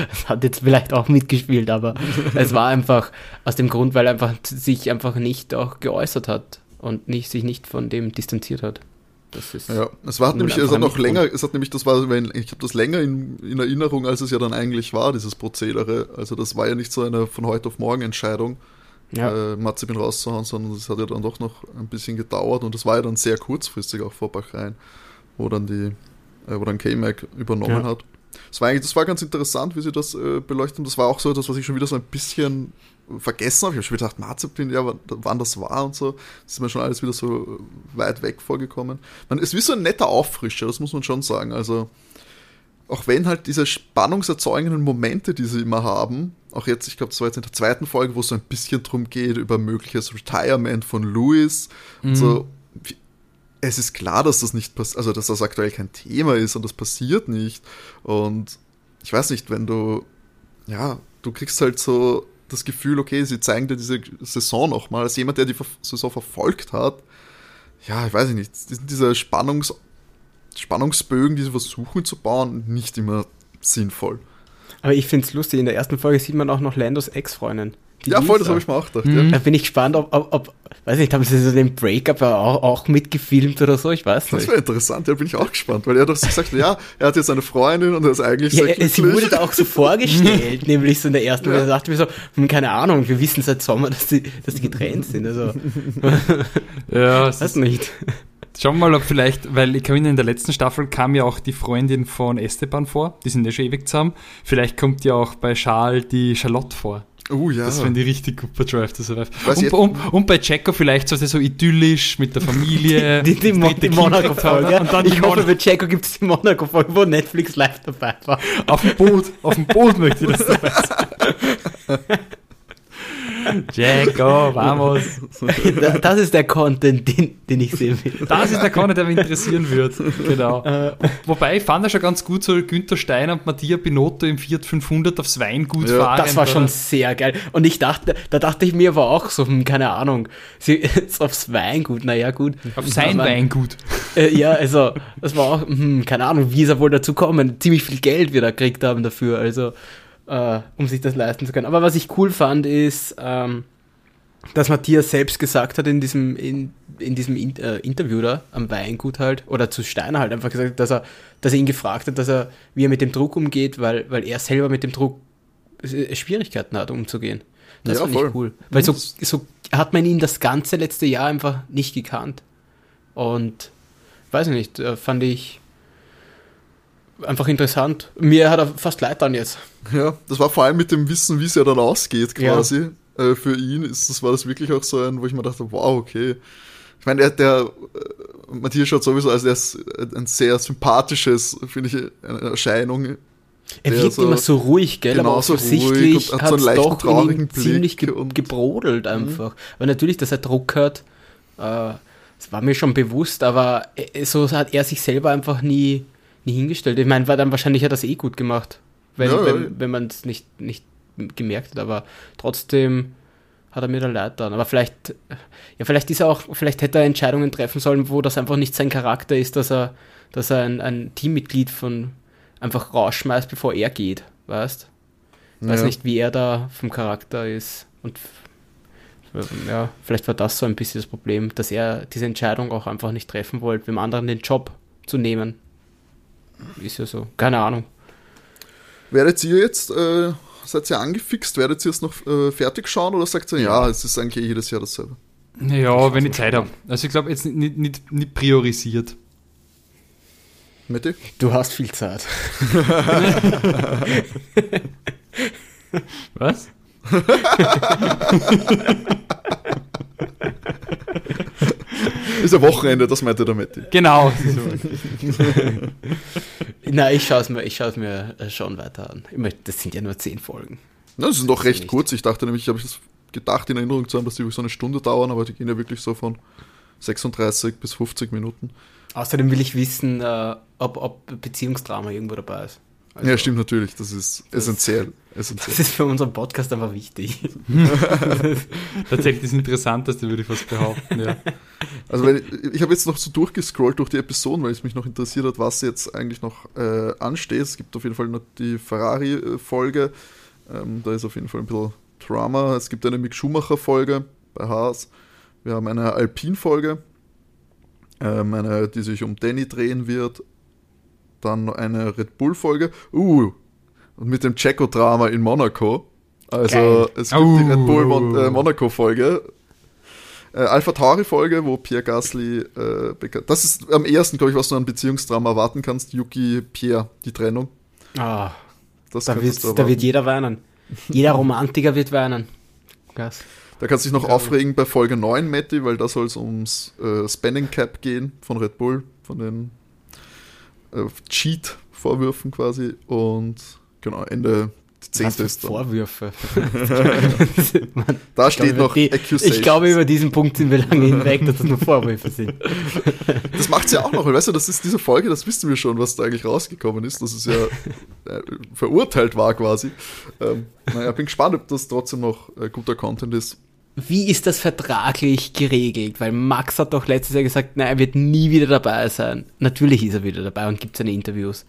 Das hat jetzt vielleicht auch mitgespielt, aber es war einfach aus dem Grund, weil er einfach sich einfach nicht auch geäußert hat und nicht, sich nicht von dem distanziert hat. Das ist Ja, es war nämlich, es hat noch länger, es hat nämlich, das war, ich habe das länger in, in Erinnerung, als es ja dann eigentlich war, dieses Prozedere. Also das war ja nicht so eine von heute auf morgen Entscheidung, ja, äh, Mazepin rauszuhauen, sondern das hat ja dann doch noch ein bisschen gedauert und das war ja dann sehr kurzfristig auch vor Bachrein, wo dann die, äh, wo dann K-Mac übernommen Ja. hat. Das war eigentlich, das war ganz interessant, wie sie das äh, beleuchten. Das war auch so etwas, was ich schon wieder so ein bisschen vergessen habe. Ich habe schon wieder gedacht, Mazepin, ja, wann- das war und so. Das ist mir schon alles wieder so weit weg vorgekommen. Man, es ist wie so ein netter Auffrischer, das muss man schon sagen. Also, auch wenn halt diese spannungserzeugenden Momente, die sie immer haben, auch jetzt, ich glaube, das war jetzt in der zweiten Folge, wo es so ein bisschen drum geht, über mögliches Retirement von Louis und so. Es ist klar, dass das nicht passiert, also dass das aktuell kein Thema ist und das passiert nicht. Und ich weiß nicht, wenn du, ja, du kriegst halt so das Gefühl, okay, sie zeigen dir diese Saison nochmal, als jemand, der die Saison verfolgt hat. Ja, ich weiß nicht, diese Spannungs Spannungsbögen, die sie versuchen zu bauen, nicht immer sinnvoll. aber ich finde es lustig, in der ersten Folge sieht man auch noch Landos Ex-Freundin. Ja, voll, das habe ich mir auch gedacht. Mhm. Da bin ich gespannt, ob, ob, ob weiß nicht, haben sie so den Breakup auch, auch mitgefilmt oder so, ich weiß Das nicht. wäre interessant, da bin ich auch gespannt, weil er hat doch gesagt, ja, er hat jetzt eine Freundin und er ist eigentlich Ja, sehr äh, sie glücklich. wurde da auch so vorgestellt, [LAUGHS] nämlich so in der ersten, Ja. Da dachte ich mir so, hm, keine Ahnung, wir wissen seit Sommer, dass die, dass die getrennt sind, also, [LAUGHS] Ja, es weiß nicht. Schauen wir mal, ob vielleicht, weil ich kann in der letzten Staffel kam ja auch die Freundin von Esteban vor, die sind ja schon ewig zusammen. Vielleicht kommt ja auch bei Charles die Charlotte vor. Oh ja. Das finde ich richtig gut bei Drive to Survive. Und, jetzt- und, und bei Checo vielleicht so, so idyllisch mit der Familie. [LAUGHS] Die, die, die Kind Monaco-Folge. gehabt. Und dann Ich die hoffe, Mon bei Checo gibt es die Monaco-Folge, wo Netflix live dabei war. auf dem Boot, auf dem Boot möchte ich das [LAUGHS] dabei sein. [LAUGHS] Checo, vamos. [LAUGHS] Da- Das ist der Content, den, den ich sehen will. Das ist der Content, der mich interessieren wird. Genau. Wobei ich fand er schon ganz gut, so Günther Steiner und Mattia Binotto im Fiat 500 aufs Weingut Ja, fahren. Das war schon sehr geil. Und ich dachte, da dachte ich mir aber auch so, hm, keine Ahnung, sie [LAUGHS] aufs Weingut, naja, gut. Auf sein Aber- Weingut. Äh, ja, also, das war auch, hm, keine Ahnung, wie ist er wohl dazu kommen? Ziemlich viel Geld wir da gekriegt haben dafür, also, äh, um sich das leisten zu können. Aber was ich cool fand, ist, ähm, dass Matthias selbst gesagt hat in diesem, in, in diesem in, äh, Interview da am Weingut halt, oder zu Steiner halt einfach gesagt, dass er, dass er ihn gefragt hat, dass er, wie er mit dem Druck umgeht, weil, weil er selber mit dem Druck äh, Schwierigkeiten hat, umzugehen. Das Ja, fand voll. ich cool. Weil so, Das- so hat man ihn das ganze letzte Jahr einfach nicht gekannt. Und weiß ich nicht, äh, fand ich einfach interessant. Mir hat er fast leid dann jetzt. Ja, das war vor allem mit dem Wissen, wie es ja dann ausgeht, Ja. quasi. Äh, für ihn ist das, war das wirklich auch so ein, wo ich mir dachte, wow, okay. Ich meine, der, der äh, Matthias schaut sowieso, also er ist ein sehr sympathisches, finde ich, eine Erscheinung. Er Der wirkt so- immer so ruhig, gell? Aber genau so offensichtlich und hat so einen doch traurigen Blick ziemlich ge und- Mhm. gebrodelt einfach. Aber natürlich, dass er Druck hat, äh, das war mir schon bewusst, aber äh, so hat er sich selber einfach nie, nie hingestellt. Ich meine, war dann wahrscheinlich hat er das eh gut gemacht, wenn, Ja, ja. wenn, wenn man es nicht, nicht gemerkt hat, aber trotzdem hat er mir da leid dann. Aber vielleicht, ja, vielleicht ist er auch, vielleicht hätte er Entscheidungen treffen sollen, wo das einfach nicht sein Charakter ist, dass er, dass er ein, ein Teammitglied von einfach rausschmeißt, bevor er geht, weißt? Ich weiß Ja. nicht, wie er da vom Charakter ist. Und ja, vielleicht war das so ein bisschen das Problem, dass er diese Entscheidung auch einfach nicht treffen wollte, dem anderen den Job zu nehmen. Ist ja so. Keine Ahnung. Werdet ihr jetzt, äh, seid ihr angefixt, werdet ihr es noch äh, fertig schauen oder sagt ihr, ja, es ist eigentlich eh jedes Jahr dasselbe? Ja, wenn ich Zeit habe. Also ich glaube, jetzt nicht, nicht, nicht priorisiert. Mette? Du hast viel Zeit. [LAUGHS] Was? [LAUGHS] [LAUGHS] Ist ja Wochenende, das meinte der Mette. Genau. [LAUGHS] Nein, ich schaue es mir, ich schaue es mir äh, schon weiter an. Das sind ja nur zehn Folgen. Na, das sind doch recht kurz. Ich dachte nämlich, ich habe das gedacht, in Erinnerung zu haben, dass die so eine Stunde dauern, aber die gehen ja wirklich so von 36 bis 50 Minuten. Außerdem will ich wissen, äh, ob, ob Beziehungsdrama irgendwo dabei ist. Also, ja, stimmt natürlich, das ist Das- essentiell. Das ist für unseren Podcast einfach wichtig. [LAUGHS] Tatsächlich das Interessanteste, würde ich fast behaupten. Ja. [LAUGHS] Also weil ich, ich habe jetzt noch so durchgescrollt durch die Episoden, weil es mich noch interessiert hat, was jetzt eigentlich noch äh, ansteht. Es gibt auf jeden Fall noch die Ferrari-Folge. Ähm, da ist auf jeden Fall ein bisschen Drama. Es gibt eine Mick Schumacher-Folge bei Haas. Wir haben eine Alpine-Folge, ähm, eine, die sich um Danny drehen wird. Dann noch eine Red Bull-Folge. Uh, und mit dem Checo-Drama in Monaco. Also Geil. es gibt die Red Bull Mon Oh. äh, Monaco-Folge. Äh, Alpha Tauri-Folge, wo Pierre Gasly äh. Das ist am ersten, glaube ich, was du an Beziehungsdrama erwarten kannst. Yuki, Pierre, die Trennung. Ah, Das da, wird, da wird jeder weinen. Jeder Romantiker wird weinen. Krass. Da kannst du dich noch Ja. aufregen bei Folge 9, Matti, weil da soll es ums äh, Spending Cap gehen von Red Bull, von den äh, Cheat-Vorwürfen quasi. Und genau, Ende die Was zehnte für ist. Vorwürfe. [LAUGHS] Da steht glaube, noch die. Ich glaube, über diesen Punkt sind wir lange hinweg, dass das nur Vorwürfe sind. [LAUGHS] Das macht's ja auch noch, weil weißt du, das ist diese Folge, das wissen wir schon, was da eigentlich rausgekommen ist, dass es ja äh, verurteilt war quasi. Ähm, naja, bin gespannt, ob das trotzdem noch äh, guter Content ist. Wie ist das vertraglich geregelt? Weil Max hat doch letztes Jahr gesagt, nein, er wird nie wieder dabei sein. Natürlich ist er wieder dabei und gibt seine Interviews.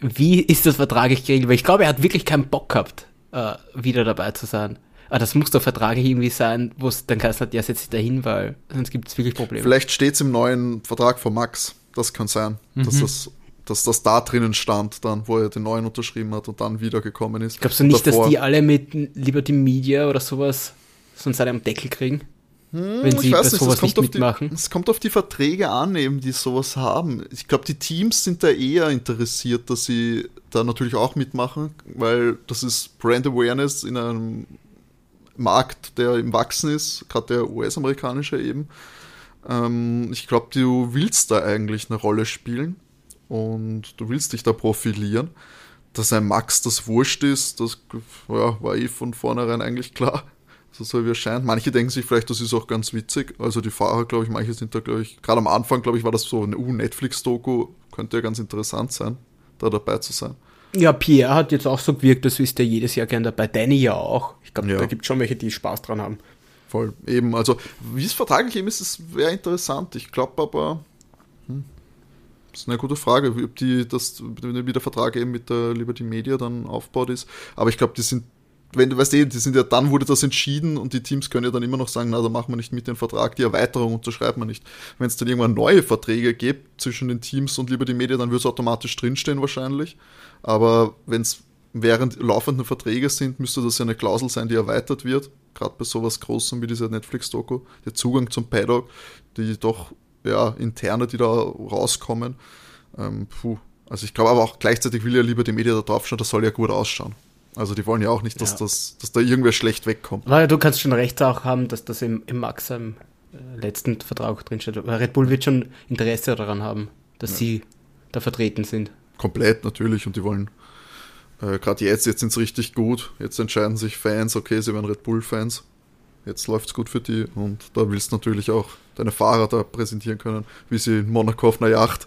Wie ist das vertraglich geregelt? Weil ich glaube, er hat wirklich keinen Bock gehabt, äh, wieder dabei zu sein. Aber das muss doch vertraglich irgendwie sein, wo es dann heißt, ja, setz dich dahin, weil sonst gibt es wirklich Probleme. Vielleicht steht's im neuen Vertrag von Max. Das kann sein, dass, das, dass das da drinnen stand, dann, wo er den neuen unterschrieben hat und dann wiedergekommen ist. Glaubst du nicht, Davor- dass die alle mit Liberty Media oder sowas sonst alle am Deckel kriegen? Hm, wenn sie bei sowas nicht mitmachen? Es kommt auf die Verträge an, eben, die sowas haben. Ich glaube, die Teams sind da eher interessiert, dass sie da natürlich auch mitmachen, weil das ist Brand Awareness in einem Markt, der im Wachsen ist, gerade der US-amerikanische eben. Ähm, ich glaube, du willst da eigentlich eine Rolle spielen und du willst dich da profilieren. Dass ein Max das wurscht ist, das ja, war eh von vornherein eigentlich klar so soll wie es scheint. Manche denken sich vielleicht, das ist auch ganz witzig. Also die Fahrer, glaube ich, manche sind da, glaube ich, gerade am Anfang, glaube ich, war das so eine U-Netflix-Doku. Könnte ja ganz interessant sein, da dabei zu sein. Ja, Pierre hat jetzt auch so gewirkt, das ist ja jedes Jahr gern dabei. Danny ja auch. Ich glaube, ja. da gibt es schon welche, die Spaß dran haben. Voll, eben. Also, wie es vertraglich eben ist, das wäre interessant. Ich glaube aber, hm, das ist eine gute Frage, ob die, das, wie der Vertrag eben mit der Liberty Media dann aufbaut ist. Aber ich glaube, die sind wenn du weißt die sind ja dann wurde das entschieden und die Teams können ja dann immer noch sagen, na, da machen wir nicht mit den Vertrag, die Erweiterung unterschreiben wir nicht. Wenn es dann irgendwann neue Verträge gibt zwischen den Teams und lieber die Medien, dann wird es automatisch drinstehen wahrscheinlich. Aber wenn es während laufenden Verträge sind, müsste das ja eine Klausel sein, die erweitert wird. Gerade bei sowas Großem wie dieser Netflix-Doku. Der Zugang zum Paddock, die doch, ja, interne, die da rauskommen. Ähm, puh. Also ich glaube aber auch gleichzeitig will ja lieber die Medien da drauf schauen, das soll ja gut ausschauen. Also die wollen ja auch nicht, dass, ja. das, dass da irgendwer schlecht wegkommt. Weil du kannst schon recht auch haben, dass das im, im Max im äh, letzten Vertrag drinsteht. Weil Red Bull wird schon Interesse daran haben, dass ja. sie da vertreten sind. Komplett natürlich und die wollen äh, gerade jetzt, jetzt sind es richtig gut. Jetzt entscheiden sich Fans, okay, sie werden Red Bull-Fans. Jetzt läuft es gut für die und da willst du natürlich auch deine Fahrer da präsentieren können, wie sie in Monaco auf einer Yacht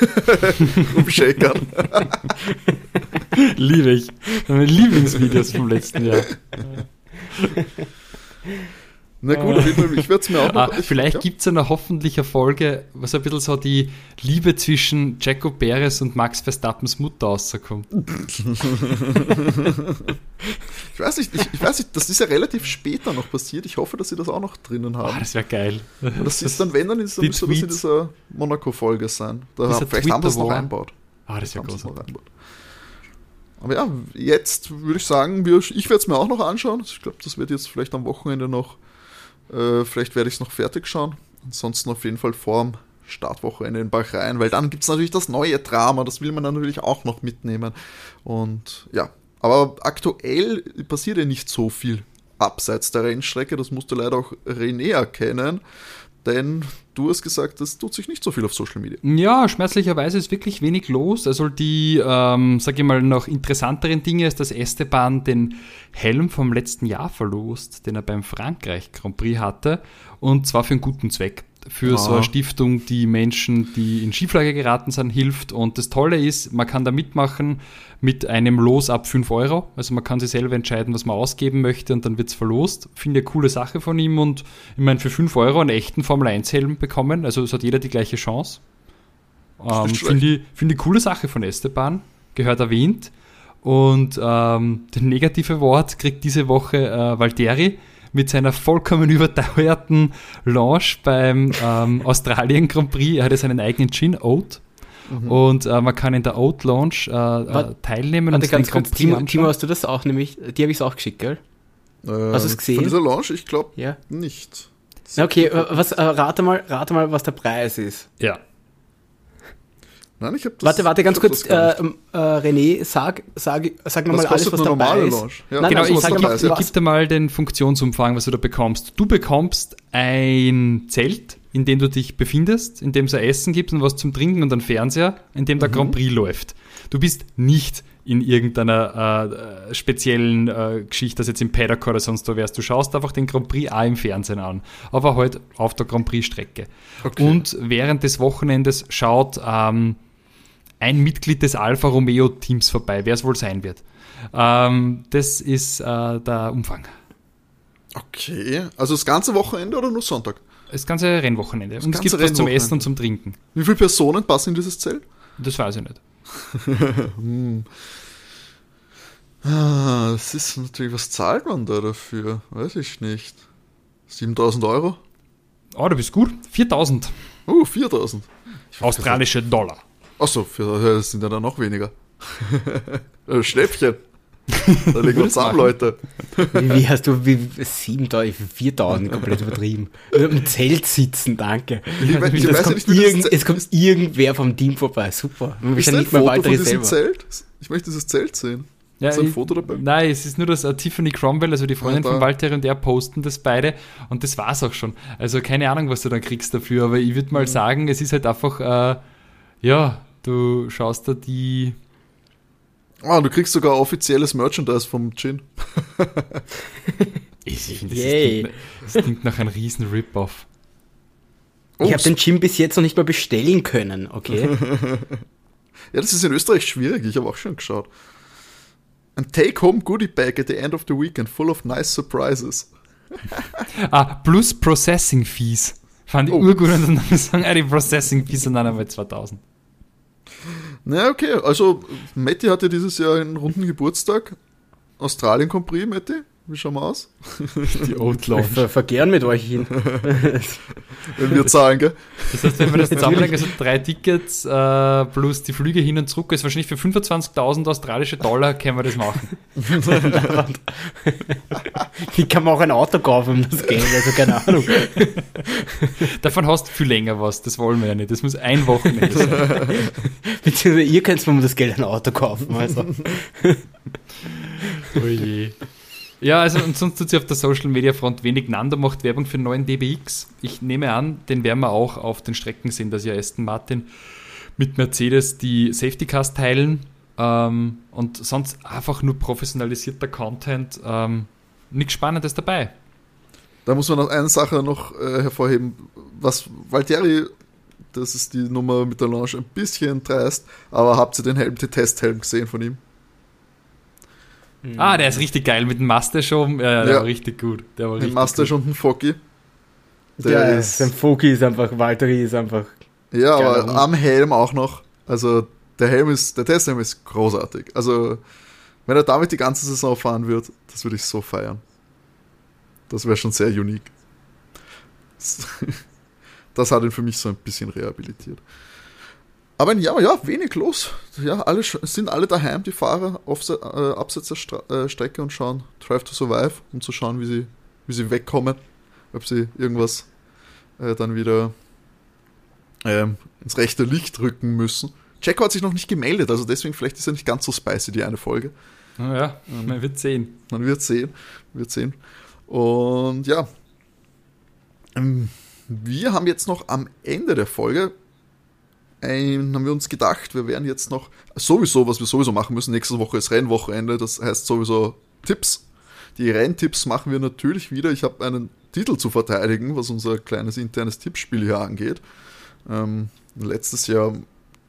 [LAUGHS] rumshakern. [LAUGHS] Liebe ich. Meine Lieblingsvideos vom letzten Jahr. Na gut, auf jeden Fall, ich werde es mir auch noch. Ah, ich, vielleicht ja. gibt es eine hoffentliche Folge, was ein bisschen so die Liebe zwischen Jaco Perez und Max Verstappens Mutter rauskommt. [LAUGHS] ich weiß nicht, ich, ich, weiß nicht, das ist ja relativ später noch passiert. Ich hoffe, dass sie das auch noch drinnen haben. Oh, das wäre geil. Das ist dann, wenn, dann ist, dann müsste das in dieser Monaco-Folge sein. Da haben, vielleicht haben wir es noch einbaut. Ah, das ja großartig. Aber ja, jetzt würde ich sagen, ich werde es mir auch noch anschauen. Ich glaube, das wird jetzt vielleicht am Wochenende noch, äh, vielleicht werde ich es noch fertig schauen. Ansonsten auf jeden Fall vorm Startwochenende in Bahrain, weil dann gibt es natürlich das neue Drama, das will man natürlich auch noch mitnehmen. Und ja, aber aktuell passiert ja nicht so viel abseits der Rennstrecke, das musste leider auch René erkennen denn du hast gesagt, es tut sich nicht so viel auf Social Media. Ja, schmerzlicherweise ist wirklich wenig los. Also die, ähm, sage ich mal, noch interessanteren Dinge ist, dass Esteban den Helm vom letzten Jahr verlost, den er beim Frankreich Grand Prix hatte, und zwar für einen guten Zweck für ja. so eine Stiftung, die Menschen, die in Schieflage geraten sind, hilft. Und das Tolle ist, man kann da mitmachen mit einem Los ab 5 Euro. Also man kann sich selber entscheiden, was man ausgeben möchte und dann wird es verlost. Finde ich eine coole Sache von ihm und ich meine, für 5 Euro einen echten Formel 1 Helm bekommen, also es hat jeder die gleiche Chance. Ähm, Finde ich, find ich coole Sache von Esteban, gehört erwähnt. Und ähm, das negative Wort kriegt diese Woche äh, Valtteri mit seiner vollkommen überteuerten Launch beim ähm, [LAUGHS] Australien Grand Prix. Er hatte seinen eigenen Gin, Oat. Mhm. Und äh, man kann in der Oat Launch äh, äh teilnehmen. Warte, und ganz kurz, Timo, Timo, hast du das auch nämlich? Die habe ich auch geschickt, gell? Äh, hast du es gesehen? Von dieser Launch? Ich glaube ja. nicht. Okay, äh, was, äh, rate, mal, rate mal, was der Preis ist. Ja. Nein, ich habe das. Warte, warte, ganz kurz, äh, äh, René, sag, sag, sag nochmal alles, was dabei ist. Ja, Nein, genau, ich, sag, ich, ich, gib dir mal den Funktionsumfang, was du da bekommst. Du bekommst ein Zelt, in dem du dich befindest, in dem es ein Essen gibt und was zum Trinken und einen Fernseher, in dem der mhm. Grand Prix läuft. Du bist nicht in irgendeiner äh, speziellen äh, Geschichte, dass jetzt im Paddock oder sonst wo wärst. Du schaust einfach den Grand Prix auch im Fernsehen an, aber halt auf der Grand Prix-Strecke. Okay. Und während des Wochenendes schaut ähm, ein Mitglied des Alfa Romeo Teams vorbei, wer es wohl sein wird. Ähm, das ist äh, der Umfang. Okay, also das ganze Wochenende oder nur Sonntag? Das ganze Rennwochenende. Das und es gibt was zum Essen und zum Trinken. Wie viele Personen passen in dieses Zelt? Das weiß ich nicht. [LAUGHS] hm. ah, das ist natürlich, was zahlt man da dafür? Weiß ich nicht. 7000 Euro? Oh, du bist gut. 4000. Oh, uh, 4000. Australische Dollar. Achso, das sind ja dann noch weniger. [LAUGHS] Schnäppchen. Da legen wir uns zusammen, Leute. Wie, wie hast du, wie, 7000, 4000, komplett übertrieben. Im Zelt sitzen, danke. Ich, we- ich es, weiß kommt nicht, wie das irgend, Zelt- es kommt irgendwer vom Team vorbei, super. Ist ein nicht Foto von diesem. Zelt? Ich möchte dieses Zelt sehen. Ja, Ist ein ich- Foto dabei? Nein, es ist nur, dass äh, Tiffany Cromwell, also die Freundin Ja, da. von Walter und der posten das beide und das war's auch schon. Also keine Ahnung, was du dann kriegst dafür, aber ich würde mal Mhm. sagen, es ist halt einfach, äh, ja, du schaust da die, Ah, du kriegst sogar offizielles Merchandise vom Gin. [LAUGHS] ich finde, das, klingt, das klingt nach einem riesen Rip-Off. Ich habe den Gym bis jetzt noch nicht mal bestellen können, okay? [LAUGHS] Ja, das ist in Österreich schwierig. Ich habe auch schon geschaut. Ein Take-Home Goodie Bag at the end of the weekend, full of nice surprises. [LAUGHS] Ah, plus Processing Fees. Fand ich Oh. urgut und dann sagen, ah, die Processing Fees sind dann einmal 2000. Na, okay. Also, Matti hatte dieses Jahr einen runden Geburtstag. Australien Grand Prix, Matti. Wie schauen wir aus? [LAUGHS] Die Lounge. ver verkehren mit euch hin. [LAUGHS] Wenn wir zahlen, gell? Das heißt, wenn wir das [LAUGHS] zusammenlegen, also drei Tickets äh, plus die Flüge hin und zurück, ist wahrscheinlich für 25.000 australische Dollar können wir das machen. Ich kann mir auch ein Auto kaufen, um das Geld, also keine Ahnung. Davon hast du viel länger was, das wollen wir ja nicht. Das muss ein Wochenende sein. Beziehungsweise ihr könnt mir um das Geld ein Auto kaufen, also. Oh je. Ja, also und sonst tut sich auf der Social Media Front wenig Nando macht Werbung für den neuen DBX. Ich nehme an, den werden wir auch auf den Strecken sehen, dass ja Aston Martin mit Mercedes die Safety Cars teilen ähm, und sonst einfach nur professionalisierter Content. Ähm, nichts Spannendes dabei. Da muss man noch eine Sache noch äh, hervorheben, was Valtteri, das ist die Nummer mit der Launch, ein bisschen dreist, aber habt ihr den Helm, den Testhelm gesehen von ihm? Ah, der ist richtig geil mit dem Master schon. Ja, der Ja. war richtig gut. Der war richtig Mustache gut. und ein Foki. Der ja, ist, sein Foki ist einfach, Valtteri ist einfach. ja, aber Geil. am Helm auch noch. Also der Helm ist, der Testhelm ist großartig. Also wenn er damit die ganze Saison fahren wird, das würde ich so feiern. Das wäre schon sehr unique. [LAUGHS] Das hat ihn für mich so ein bisschen rehabilitiert. Aber ja, ja, wenig los. Ja, alle sind alle daheim, die Fahrer, auf, äh, abseits der Stra äh, Strecke und schauen Drive to Survive, um zu schauen, wie sie, wie sie wegkommen. Ob sie irgendwas äh, dann wieder ähm, ins rechte Licht rücken müssen. Checo hat sich noch nicht gemeldet, also deswegen vielleicht ist er nicht ganz so spicy, die eine Folge. Ah, ja, man wird sehen. Man wird sehen. Wird sehen. Und ja. Ähm, Wir haben jetzt noch am Ende der Folge ein, haben wir uns gedacht, wir werden jetzt noch sowieso, was wir sowieso machen müssen, nächste Woche ist Rennwochenende, das heißt sowieso Tipps. Die Renntipps machen wir natürlich wieder. Ich habe einen Titel zu verteidigen, was unser kleines internes Tippspiel hier angeht. Ähm, letztes Jahr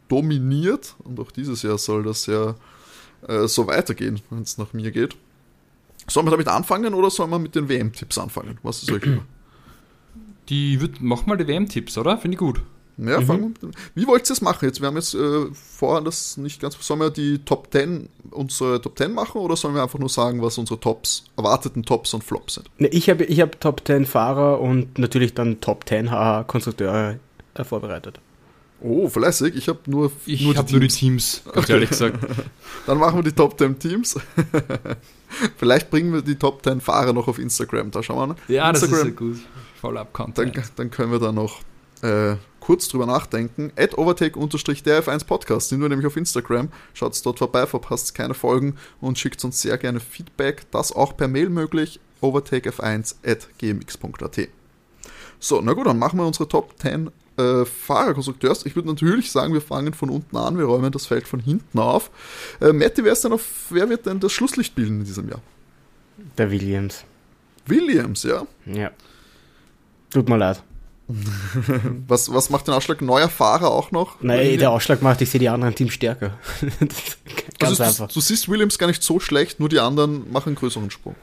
dominiert und auch dieses Jahr soll das ja äh, so weitergehen, wenn es nach mir geht. Sollen wir damit anfangen oder sollen wir mit den WM-Tipps anfangen? Was ist euch lieber? Die wird, mach mal die WM-Tipps, oder? Finde ich gut. Ja, fangen wir mit dem- Wie wollt ihr es machen? Jetzt, wir haben jetzt äh, vorher das nicht ganz. Sollen wir die Top 10, unsere Top 10 machen oder sollen wir einfach nur sagen, was unsere Tops, erwarteten Tops und Flops sind? Ne, Ich habe ich hab Top 10 Fahrer und natürlich dann Top 10 HH Konstrukteure äh, vorbereitet. Oh, fleißig. Ich habe nur, Ich nur, habe die nur die Teams. Ganz ehrlich gesagt. [LAUGHS] Dann machen wir die Top 10 Teams. [LAUGHS] Vielleicht bringen wir die Top 10 Fahrer noch auf Instagram. Da schauen wir mal. Ja, das ist Instagram. ja gut. Follow-up Dann, Content. dann können wir da noch äh, kurz drüber nachdenken. At overtake-der F1 Podcast sind wir nämlich auf Instagram. Schaut dort vorbei, verpasst keine Folgen und schickt uns sehr gerne Feedback. Das auch per Mail möglich. overtakef1 at gmx.at. So, na gut, dann machen wir unsere Top 10 äh, Fahrerkonstrukteurs. Ich würde natürlich sagen, wir fangen von unten an, wir räumen das Feld von hinten auf. Äh, Matti, wer, ist denn auf, wer wird denn das Schlusslicht bilden in diesem Jahr? Der Williams. Williams, ja. Ja. Tut mir leid. Was, was macht den Ausschlag? Neuer Fahrer auch noch? Nein, der Ausschlag macht, ich sehe die anderen Teams stärker. [LAUGHS] Ganz also, einfach. Du, du siehst Williams gar nicht so schlecht, nur die anderen machen einen größeren Sprung.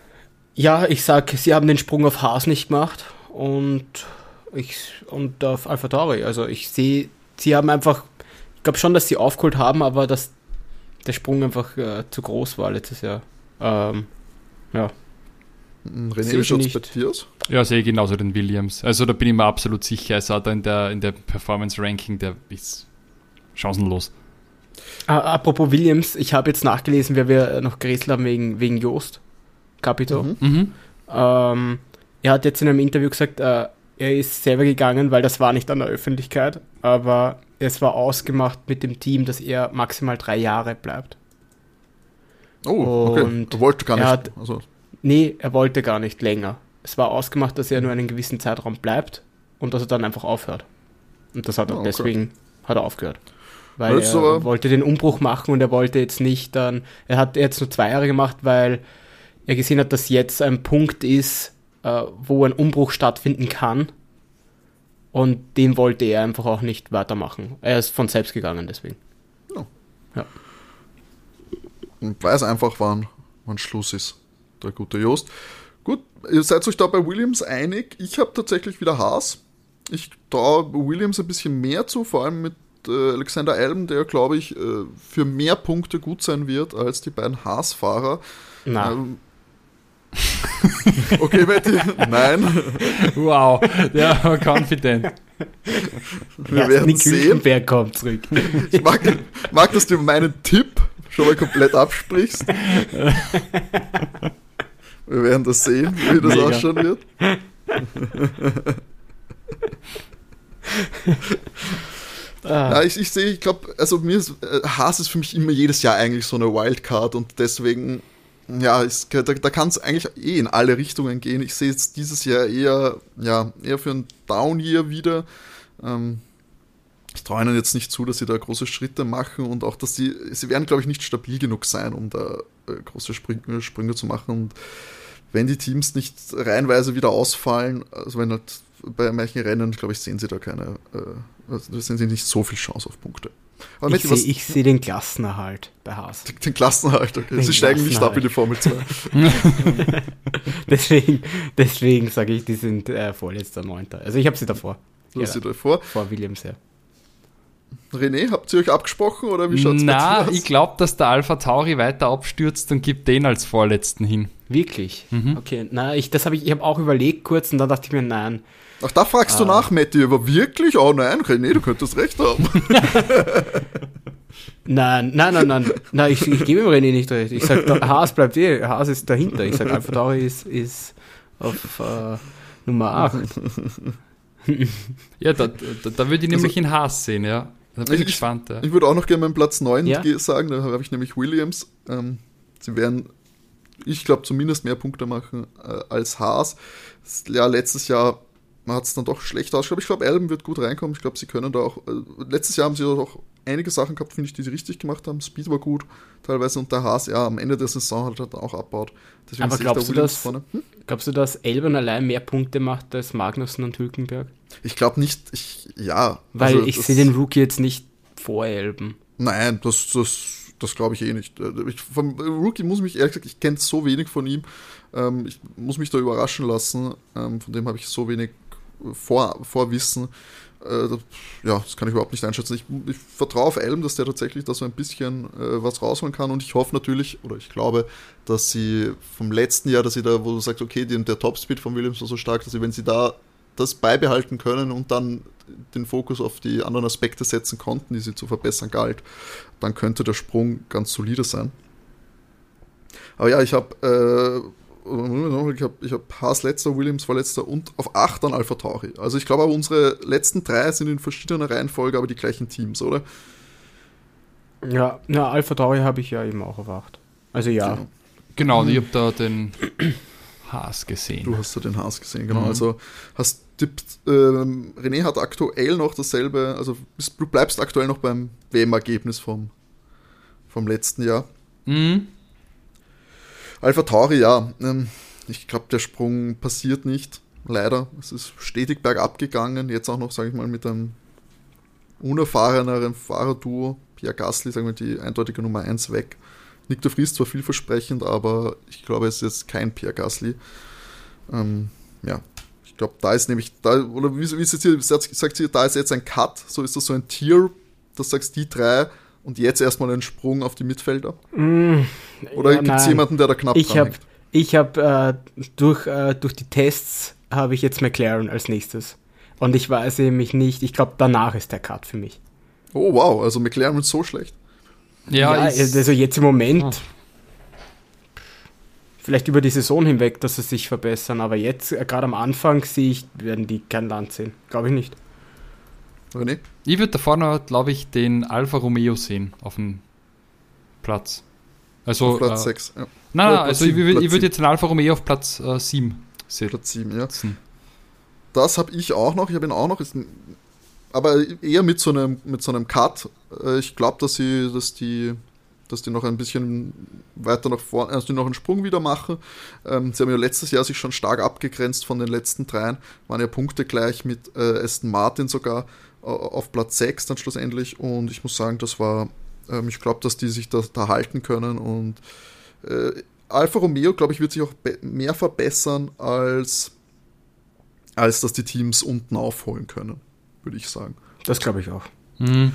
Ja, ich sag, sie haben den Sprung auf Haas nicht gemacht und ich und auf Alpha Tauri. Also ich sehe, sie haben einfach, ich glaube schon, dass sie aufgeholt haben, aber dass der Sprung einfach äh, zu groß war letztes Jahr. Ähm, ja. Hm, René, wie nicht. bei dir aus? Ja, sehe ich genauso den Williams. Also da bin ich mir absolut sicher. Also da in der, in der Performance-Ranking, der ist chancenlos. apropos Williams, ich habe jetzt nachgelesen, wer wir noch gerätselt haben wegen, wegen Joost Capito. Mhm. Mhm. Ähm, er hat jetzt in einem Interview gesagt, äh, er ist selber gegangen, weil das war nicht an der Öffentlichkeit, aber es war ausgemacht mit dem Team, dass er maximal drei Jahre bleibt. Oh, okay. Er wollte gar nicht. Hat, also. Nee, er wollte gar nicht länger. Es war ausgemacht, dass er nur einen gewissen Zeitraum bleibt und dass er dann einfach aufhört. Und das hat er, oh, okay. deswegen hat er aufgehört. Weil er aber... wollte den Umbruch machen und er wollte jetzt nicht dann, er hat jetzt nur zwei Jahre gemacht, weil er gesehen hat, dass jetzt ein Punkt ist, äh, wo ein Umbruch stattfinden kann. Und den wollte er einfach auch nicht weitermachen. Er ist von selbst gegangen, deswegen. Ja. ja. Und weiß einfach, wann, wann Schluss ist, der gute Jost. Gut, ihr seid euch da bei Williams einig. Ich habe tatsächlich wieder Haas. Ich traue Williams ein bisschen mehr zu, vor allem mit äh, Alexander Alm, der, glaube ich, äh, für mehr Punkte gut sein wird als die beiden Haas-Fahrer. Ähm, [LAUGHS] okay, Betty, nein. Wow, der war confident. Wir werden sehen. Wer kommt zurück? Ich mag, mag, dass du meinen Tipp schon mal komplett absprichst. [LAUGHS] Wir werden das sehen, wie das Mega. ausschauen wird. ah. Ja, ich, ich sehe, ich glaube, also mir ist, äh, Haas ist für mich immer jedes Jahr eigentlich so eine Wildcard und deswegen, ja, ist, da, da kann es eigentlich eh in alle Richtungen gehen. Ich sehe jetzt dieses Jahr eher, ja, eher für ein Down-Year wieder. Ähm, ich traue ihnen jetzt nicht zu, dass sie da große Schritte machen und auch, dass sie, sie werden, glaube ich, nicht stabil genug sein, um da äh, große Sprünge, Sprünge zu machen. Und wenn die Teams nicht reihenweise wieder ausfallen, also wenn halt bei manchen Rennen, glaube ich, sehen sie da keine, äh, also sehen sie nicht so viel Chance auf Punkte. Aber ich sehe seh den Klassenerhalt bei Haas. Den, den Klassenerhalt, okay. Den sie steigen nicht ab in die Formel 2. [LAUGHS] deswegen deswegen sage ich, die sind äh, vorletzter Neunter. Also ich habe sie davor. Du hast sie davor? Vor Williams, ja. René, habt ihr euch abgesprochen oder wie schaut es Na, ich glaube, dass der Alpha Tauri weiter abstürzt und gibt den als vorletzten hin. Wirklich? Mhm. Okay, na, ich, das habe ich, ich habe auch überlegt kurz und dann dachte ich mir, nein. Ach, da fragst ah. du nach, Matti, aber wirklich? Oh nein, René, du könntest recht haben. [LAUGHS] nein, nein, nein, nein, nein, ich, ich gebe ihm René nicht recht. Ich sage, Haas bleibt eh, Haas ist dahinter. Ich sage, Alpha Tauri ist, ist auf äh, Nummer 8. ja, da, da, da würde ich nämlich also, in Haas sehen, ja. Da bin ich, ich gespannt. Ja. Ich würde auch noch gerne meinen Platz 9 ja? sagen, da habe ich nämlich Williams. Ähm, sie werden, ich glaube, zumindest mehr Punkte machen äh, als Haas. Ja, letztes Jahr hat es dann doch schlecht ausgeschaut. Ich glaube, Alben wird gut reinkommen. Ich glaube, sie können da auch. Äh, letztes Jahr haben sie auch einige Sachen gehabt, finde ich, die sie richtig gemacht haben. Speed war gut, teilweise. Und der Haas, ja, am Ende der Saison hat er dann auch abbaut. Deswegen Aber glaubst du, dass, hm? glaubst du, dass Elben allein mehr Punkte macht als Magnussen und Hülkenberg? Ich glaube nicht, ich, ja. Weil also, ich sehe den Rookie jetzt nicht vor Elben. Nein, das, das, das glaube ich eh nicht. Äh, ich, vom Rookie muss mich ehrlich gesagt, ich kenne so wenig von ihm. Ähm, ich muss mich da überraschen lassen. Ähm, von dem habe ich so wenig vor, Vorwissen. Äh, ja, das kann ich überhaupt nicht einschätzen. Ich, ich vertraue auf Elm, dass der tatsächlich da so ein bisschen äh, was rausholen kann und ich hoffe natürlich, oder ich glaube, dass sie vom letzten Jahr, dass sie da, wo du sagst, okay, die, der Topspeed von Williams war so stark, dass sie, wenn sie da das beibehalten können und dann den Fokus auf die anderen Aspekte setzen konnten, die sie zu verbessern galt, dann könnte der Sprung ganz solide sein. Aber ja, ich habe äh, ich habe ich hab Haas letzter, Williams war letzter und auf 8 dann Alpha Tauri. Also ich glaube aber unsere letzten drei sind in verschiedener Reihenfolge, aber die gleichen Teams, oder? Ja, ja Alpha Tauri habe ich ja eben auch auf 8. Also ja. Genau, genau mhm. ich habe da den [CLEARS THROAT] Haas gesehen. Du hast da den Haas gesehen, genau. Mhm. Also hast tippt, ähm, René hat aktuell noch dasselbe, also du bleibst aktuell noch beim WM-Ergebnis vom, vom letzten Jahr. Mhm. Alpha Tauri, ja. Ähm, ich glaube, der Sprung passiert nicht. Leider. Es ist stetig bergab gegangen. Jetzt auch noch, sage ich mal, mit einem unerfahreneren Fahrerduo. Pierre Gasly, sagen wir, die eindeutige Nummer 1 weg. Nick de Vries zwar vielversprechend, aber ich glaube, es ist jetzt kein Pierre Gasly. Ähm, ja, ich glaube, da ist nämlich, da, oder wie, wie ist jetzt hier, sagt sie, da ist jetzt ein Cut, so ist das so ein Tier, das sagst die drei und jetzt erstmal einen Sprung auf die Mitfelder? Mm, Oder ja, gibt es jemanden, der da knapp ich hab, Ich habe äh, durch, äh, durch die Tests habe ich jetzt McLaren als nächstes. Und ich weiß nämlich nicht, ich glaube, danach ist der Cut für mich. Oh wow, also McLaren wird so schlecht. Ja, ja also jetzt im Moment. Oh. Vielleicht über die Saison hinweg, dass sie sich verbessern, aber jetzt, äh, gerade am Anfang, sehe ich, werden die kein Land sehen. Glaube ich nicht. René? Ich würde da vorne, glaube ich, den Alfa Romeo sehen auf dem Platz. Also, auf Platz äh, 6, ja. Nein, nein, also 7, ich, würde jetzt den Alfa Romeo auf Platz äh, 7 sehen. Platz 7, ja. Das habe ich auch noch, ich habe ihn auch noch, ist, aber eher mit so einem, mit so einem Cut. Äh, ich glaube, dass sie, dass die dass die noch ein bisschen weiter nach vorne, also die noch einen Sprung wieder machen. Ähm, sie haben ja letztes Jahr sich schon stark abgegrenzt von den letzten dreien, waren ja Punkte gleich mit äh, Aston Martin sogar auf Platz 6 dann schlussendlich und ich muss sagen, das war, ähm, ich glaube, dass die sich da, da, halten können und äh, Alfa Romeo, glaube ich, wird sich auch mehr verbessern, als, als dass die Teams unten aufholen können, würde ich sagen. Das glaube ich auch. Mhm.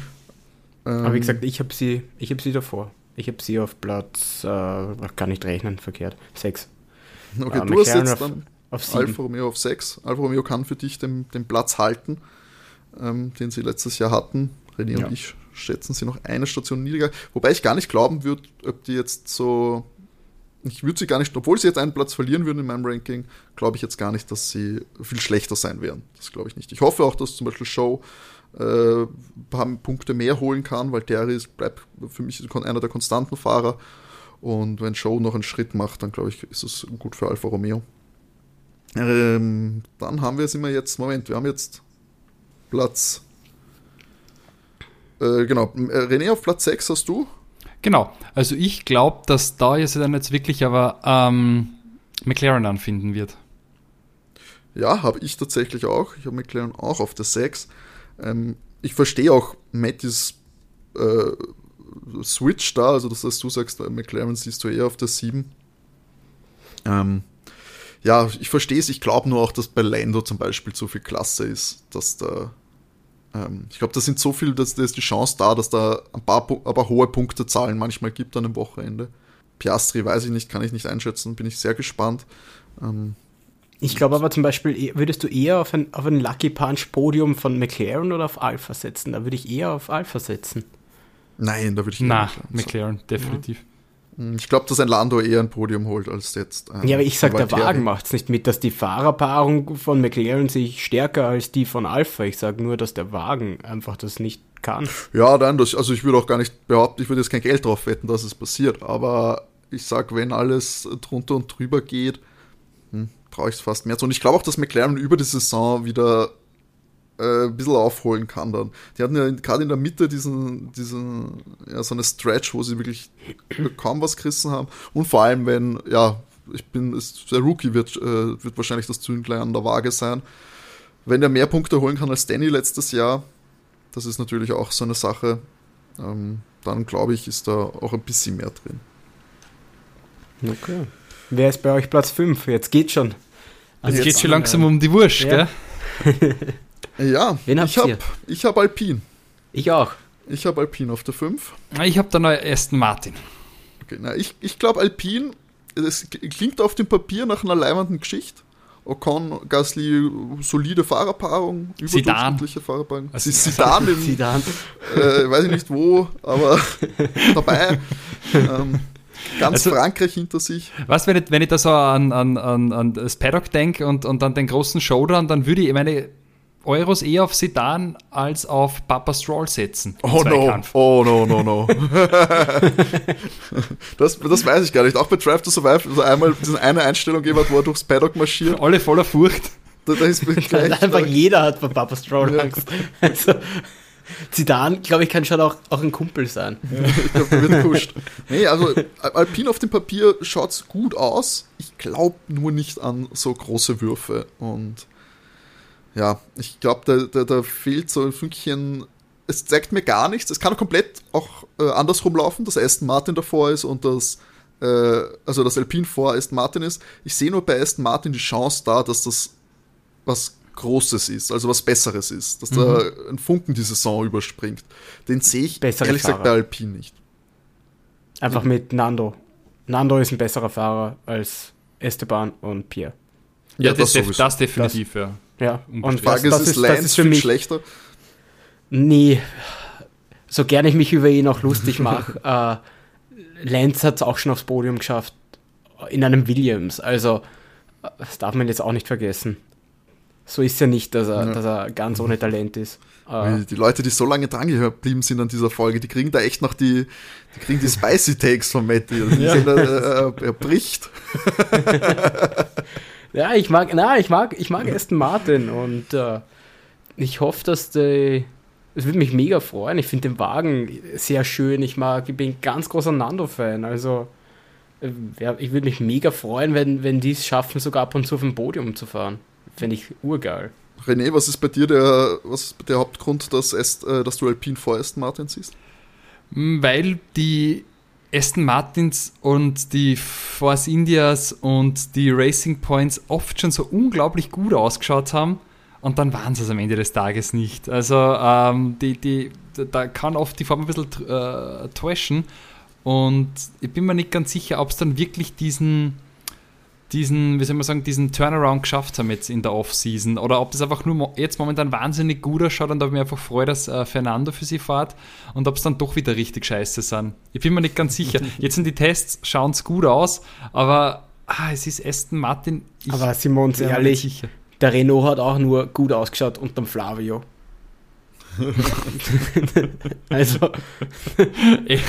Ähm, Aber wie gesagt, ich habe sie, hab sie davor. Ich habe sie auf Platz, äh, kann nicht rechnen, verkehrt, 6. Okay, äh, du hast jetzt auf, dann auf Alfa Romeo auf 6. Alfa Romeo kann für dich den, den Platz halten ähm, den sie letztes Jahr hatten. René ja. und ich schätzen sie noch eine Station niedriger. Wobei ich gar nicht glauben würde, ob die jetzt so. Ich würde sie gar nicht, obwohl sie jetzt einen Platz verlieren würden in meinem Ranking, glaube ich jetzt gar nicht, dass sie viel schlechter sein werden. Das glaube ich nicht. Ich hoffe auch, dass zum Beispiel Show äh, ein paar Punkte mehr holen kann, weil der ist, bleibt für mich einer der konstanten Fahrer. Und wenn Show noch einen Schritt macht, dann glaube ich, ist es gut für Alfa Romeo. Ähm, dann haben wir es immer jetzt, Moment, wir haben jetzt Platz. Äh, genau, äh, René auf Platz 6 hast du? Genau, also ich glaube, dass da jetzt dann jetzt wirklich aber ähm, McLaren anfinden wird. Ja, habe ich tatsächlich auch. Ich habe McLaren auch auf der 6. Ähm, ich verstehe auch Mattis äh, Switch da, also das heißt, du sagst, äh, McLaren siehst du eher auf der 7. Ähm, ja, ich verstehe es. Ich glaube nur auch, dass bei Lando zum Beispiel zu viel Klasse ist, dass da ähm, ich glaube, da sind so viel, dass da ist die Chance da, dass da ein paar, ein paar hohe Punktezahlen manchmal gibt an einem Wochenende. Piastri weiß ich nicht, kann ich nicht einschätzen, bin ich sehr gespannt. Ähm, ich glaube aber zum Beispiel, eh, würdest du eher auf ein, auf ein Lucky Punch Podium von McLaren oder auf Alpha setzen? Da würde ich eher auf Alpha setzen. Nein, da würde ich eher Na, McLaren, McLaren definitiv. Ja. Hm, ich glaube, dass ein Lando eher ein Podium holt als jetzt. ja, aber ich sage, der Wagen macht es nicht mit, dass die Fahrerpaarung von McLaren sich stärker als die von Alpha. Ich sage nur, dass der Wagen einfach das nicht kann. Ja, dann, das, also ich würde auch gar nicht behaupten, ich würde jetzt kein Geld drauf wetten, dass es passiert. Aber ich sage, wenn alles drunter und drüber geht, hm, traue ich es fast mehr zu. Und ich glaube auch, dass McLaren über die Saison wieder äh, ein bisschen aufholen kann dann. Die hatten ja gerade in der Mitte diesen, diesen, ja, so eine Stretch, wo sie wirklich kaum was gerissen haben. Und vor allem, wenn, ja, ich bin, ist, der Rookie wird, äh, wird wahrscheinlich das Zünglein an der Waage sein. Wenn er mehr Punkte holen kann als Danny letztes Jahr, das ist natürlich auch so eine Sache, ähm, dann glaube ich, ist da auch ein bisschen mehr drin. Okay. Wer ist bei euch Platz 5? Jetzt geht schon. Also jetzt, geht schon langsam um die Wurst, ja. gell? [LAUGHS] Ja, Wen ich habe hab Alpin. Ich auch. Ich habe Alpin auf der 5. Ich habe der neue Aston Martin. Okay, na, ich ich glaube Alpin, das klingt auf dem Papier nach einer leibenden Geschichte. Ocon, Gasly, solide Fahrerpaarung, überdurchschnittliche Fahrerpaarung. Also, Sidan, im, [LAUGHS] Sidan. Äh, weiß ich nicht wo, aber [LAUGHS] dabei. Ähm, ganz also, Frankreich hinter sich. Was, wenn ich, wenn ich da so an, an, an, an das Paddock denke und, und dann den großen Showdown, dann würde ich meine Euros eher auf Sedan als auf Papa Stroll setzen. Oh no, oh no, no, no. das, das weiß ich gar nicht. Auch bei Drive to Survive, also einmal diese eine Einstellung gegeben wo er durchs Paddock marschiert. Alle voller Furcht. Da, da ist gleich, Einfach jeder hat bei Papa Stroll ja. Angst. Also, Zidane, glaube ich, kann schon auch, auch ein Kumpel sein. Ja, ich glaube, wird gepusht. Nee, also Alpine auf dem Papier schaut gut aus. Ich glaube nur nicht an so große Würfe und ja, ich glaube, da, da, da, fehlt so ein Fünkchen. Es zeigt mir gar nichts. Es kann komplett auch äh, andersrum laufen, dass Aston Martin davor ist und das, äh, also das Alpine vor Aston Martin ist. Ich sehe nur bei Aston Martin die Chance da, dass das was Großes ist, also was Besseres ist, dass mhm. da ein Funken die Saison überspringt. Den sehe ich Bessere ehrlich gesagt bei Alpine nicht. Einfach mhm. mit Nando. Nando ist ein besserer Fahrer als Esteban und Pierre. Ja, ja das, das, das, definitiv, das, ja. Ja, und Frage das, ist, ist, Lance das ist für mich schlechter? Nee. so gern ich mich über ihn auch lustig mache, [LAUGHS] äh, Lance hat es auch schon aufs Podium geschafft in einem Williams. Also, das darf man jetzt auch nicht vergessen. So ist ja nicht, dass er, ja. dass er ganz ohne Talent ist. Uh, die Leute, die so lange dran geblieben sind an dieser Folge, die kriegen da echt noch die, die kriegen die Spicy Takes von Matty. [LAUGHS] Also ja. sehen, er, er, bricht. [LAUGHS] ja, ich mag, na, ich mag, ich mag Aston Martin und uh, ich hoffe, dass die, es würde mich mega freuen. Ich finde den Wagen sehr schön. Ich mag, ich bin ein ganz großer Nando-Fan. Also, ja, ich würde mich mega freuen, wenn, wenn die es schaffen, sogar ab und zu auf dem Podium zu fahren. Fände ich urgeil. René, was ist bei dir der, was ist der Hauptgrund, dass, Est, äh, dass du Alpine vor Aston Martin siehst? Hm, weil die Aston Martins und die Force Indias und die Racing Points oft schon so unglaublich gut ausgeschaut haben und dann waren sie es am Ende des Tages nicht. Also ähm, die, die, da kann oft die Form ein bisschen äh, täuschen und ich bin mir nicht ganz sicher, ob es dann wirklich diesen, diesen, wie soll man sagen, diesen Turnaround geschafft haben jetzt in der Offseason oder ob das einfach nur jetzt momentan wahnsinnig gut ausschaut und ob ich mir einfach freue, dass äh, Fernando für sie fährt und ob es dann doch wieder richtig scheiße sind. Ich bin mir nicht ganz sicher. [LAUGHS] Jetzt sind die Tests, schauen es gut aus, aber ah, es ist Aston Martin. Ich aber Simons, ehrlich, der Renault hat auch nur gut ausgeschaut unterm Flavio. [LAUGHS] also. [LAUGHS] ich,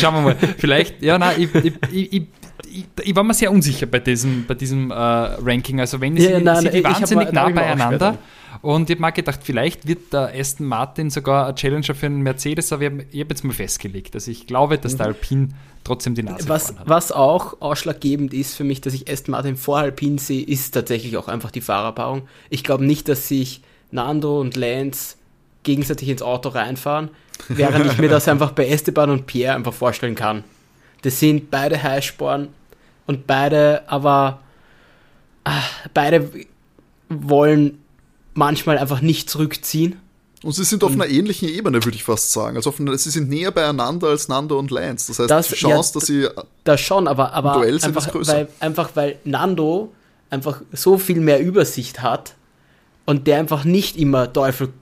schauen wir mal. Vielleicht, ja, nein, ich, ich, ich, ich, ich war mir sehr unsicher bei diesem, bei diesem äh, Ranking. Also, wenn ja, sie, nein, sie die wahnsinnig nah beieinander. Und ich habe mal gedacht, vielleicht wird der Aston Martin sogar ein Challenger für einen Mercedes, aber ich habe hab jetzt mal festgelegt. Also ich glaube, dass der mhm. Alpine trotzdem die Nase was, hat. Was auch ausschlaggebend ist für mich, dass ich Aston Martin vor Alpine sehe, ist tatsächlich auch einfach die Fahrerpaarung. Ich glaube nicht, dass sich Nando und Lance gegenseitig ins Auto reinfahren, während ich mir das [LAUGHS] einfach bei Esteban und Pierre einfach vorstellen kann. Das sind beide Heißsporn und beide aber ach, beide wollen manchmal einfach nicht zurückziehen. Und sie sind auf einer ähnlichen Ebene, würde ich fast sagen. Also einer, sie sind näher beieinander als Nando und Lance. Das heißt, das, die Chance, ja, dass sie das schon, aber, aber Duell sind, einfach, ist größer. Weil, einfach weil Nando einfach so viel mehr Übersicht hat und der einfach nicht immer Teufel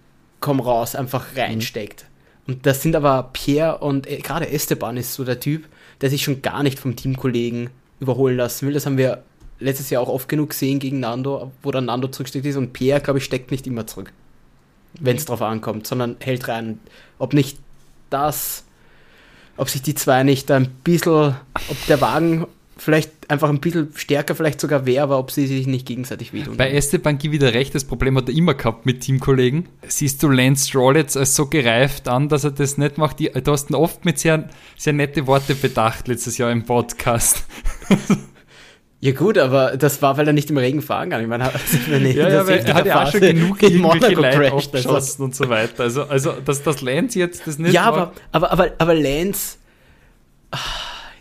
komm raus einfach reinsteckt. Mhm. Und das sind aber Pierre und äh, gerade Esteban ist so der Typ, der sich schon gar nicht vom Teamkollegen überholen lassen will. Das haben wir letztes Jahr auch oft genug gesehen gegen Nando, wo dann Nando zurücksteckt ist und Pierre, glaube ich, steckt nicht immer zurück, wenn es drauf ankommt, sondern hält rein. Ob nicht das, ob sich die zwei nicht ein bisschen, ob der Wagen vielleicht einfach ein bisschen stärker vielleicht sogar wäre, aber ob sie sich nicht gegenseitig wehtun. Bei Esteban gebe wieder recht, das Problem hat er immer gehabt mit Teamkollegen. Siehst du Lance Stroll jetzt als so gereift an, dass er das nicht macht? Du hast ihn oft mit sehr, sehr nette Worte bedacht letztes Jahr im Podcast. [LAUGHS] Ja gut, aber das war, weil er nicht im Regen fahren kann. Ich meine, also meine ja, ja, weil er hat ja auch schon genug irgendwelche Leute aufgeschossen also. und so weiter. Also, also dass das Lance jetzt das nicht Ja, aber, aber, aber, aber Lance...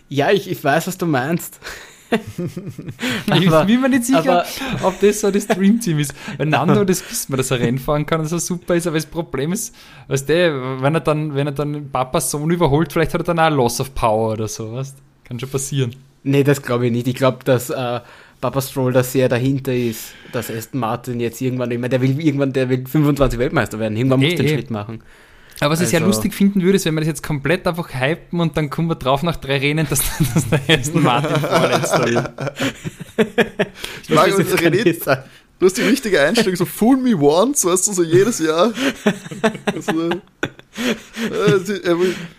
Ja, ich, ich weiß, was du meinst. aber, [LAUGHS] ich bin mir nicht sicher, aber, ob das so das Dreamteam ist. Weil Nando, das wissen wir, dass er Rennen fahren kann, dass er super ist, aber das Problem ist, weißt du, wenn er dann, wenn er dann Papas Sohn überholt, vielleicht hat er dann auch Loss of Power oder so, weißt Kann schon passieren. Nee, das glaube ich nicht. Ich glaube, dass äh, Papa Stroll da sehr dahinter ist, dass Aston Martin jetzt irgendwann, ich meine, der will irgendwann, der will 25 Weltmeister werden. Irgendwann muss hey, den hey. Schritt machen. Aber was also, ich sehr also- lustig finden würde, ist, wenn wir das jetzt komplett einfach hypen und dann kommen wir drauf nach drei Rennen, dass, [LAUGHS] dass der erste Martin vorletzter ist. Ich mag uns René, du hast die richtige Einstellung, so Fool Me Once, weißt du, so jedes Jahr. Also, äh,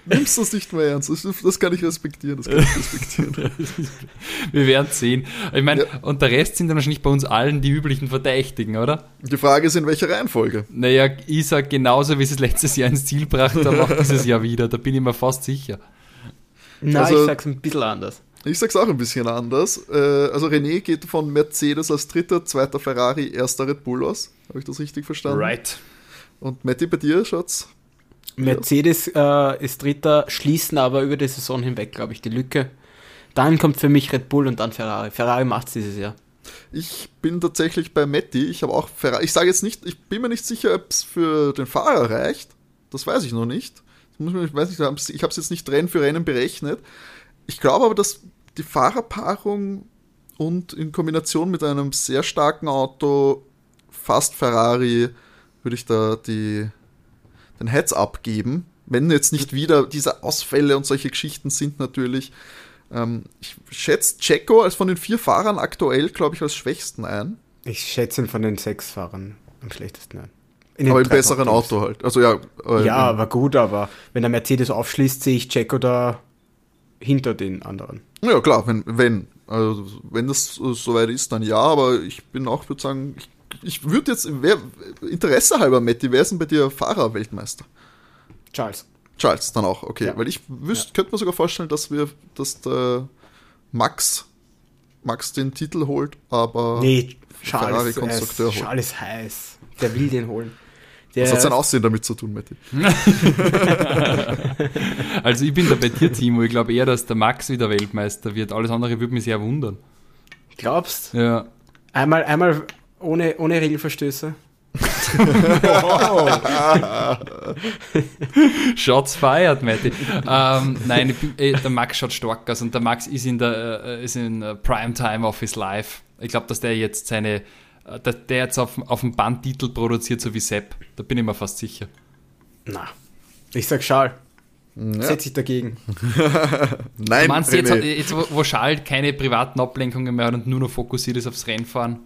nimmst das nicht mehr ernst. Das, das, kann ich respektieren. Das kann ich respektieren. [LAUGHS] Wir werden sehen. Ich meine, ja. und der Rest sind dann wahrscheinlich bei uns allen die üblichen Verdächtigen, oder? Die Frage ist, in welcher Reihenfolge? Naja, ich sag genauso, wie es letztes Jahr ins Ziel brachte, dann auch dieses Jahr wieder. Da bin ich mir fast sicher. Na, also, ich sag's ein bisschen anders. Ich sag's auch ein bisschen anders. Äh, also René geht von Mercedes als dritter, zweiter Ferrari, erster Red Bull aus. Habe ich das richtig verstanden? Right. Und Matti, bei dir schaut's Mercedes äh, ist Dritter, schließen aber über die Saison hinweg, glaube ich, die Lücke. Dann kommt für mich Red Bull und dann Ferrari. Ferrari macht es dieses Jahr. Ich bin tatsächlich bei Matti. Ich habe auch Ferrari. Ich sage jetzt nicht, ich bin mir nicht sicher, ob es für den Fahrer reicht. Das weiß ich noch nicht. Ich weiß nicht, ich habe es jetzt nicht Rennen für Rennen berechnet. Ich glaube aber, dass die Fahrerpaarung und in Kombination mit einem sehr starken Auto, fast Ferrari, würde ich da die, den Heads abgeben. wenn jetzt nicht wieder diese Ausfälle und solche Geschichten sind natürlich. Ähm, ich schätze Checo als von den vier Fahrern aktuell, glaube ich, als schwächsten ein. Ich schätze ihn von den sechs Fahrern am schlechtesten ein. aber im besseren Auto halt. Also ja. Äh, ja, aber gut, aber wenn der Mercedes aufschließt, sehe ich Checo da hinter den anderen. Ja, klar, wenn, wenn. Also, wenn das soweit ist, dann ja, aber ich bin auch, würde sagen, ich, ich würde jetzt, wer, Interesse halber, Matti, wer ist denn bei dir Fahrer-Weltmeister? Charles. Charles dann auch, okay. Ja. Weil ich wüsste, ja. könnte mir sogar vorstellen, dass wir, dass der Max, Max den Titel holt, aber nee, Charles, Ferrari-Konstrukteur holt. Charles heiß. Der will den holen. Der Was hat sein Aussehen damit zu tun, Matti? [LAUGHS] also ich bin da bei dir, Timo. Ich glaube eher, dass der Max wieder Weltmeister wird. Alles andere würde mich sehr wundern. Glaubst? Ja. Einmal, einmal ohne, ohne Regelverstöße. [LAUGHS] Shots fired, Matti. Ähm, nein, bin, ey, der Max schaut stark aus und der Max ist in der äh, ist in uh, Primetime of his life. Ich glaube, dass der jetzt seine äh, der jetzt auf, auf dem Bandtitel produziert, so wie Sepp. Da bin ich mir fast sicher. Na, ich sag Schal. Ja. Setz dich dagegen. [LAUGHS] Nein, du meinst jetzt, jetzt, wo, Schal keine privaten Ablenkungen mehr hat und nur noch fokussiert ist aufs Rennfahren,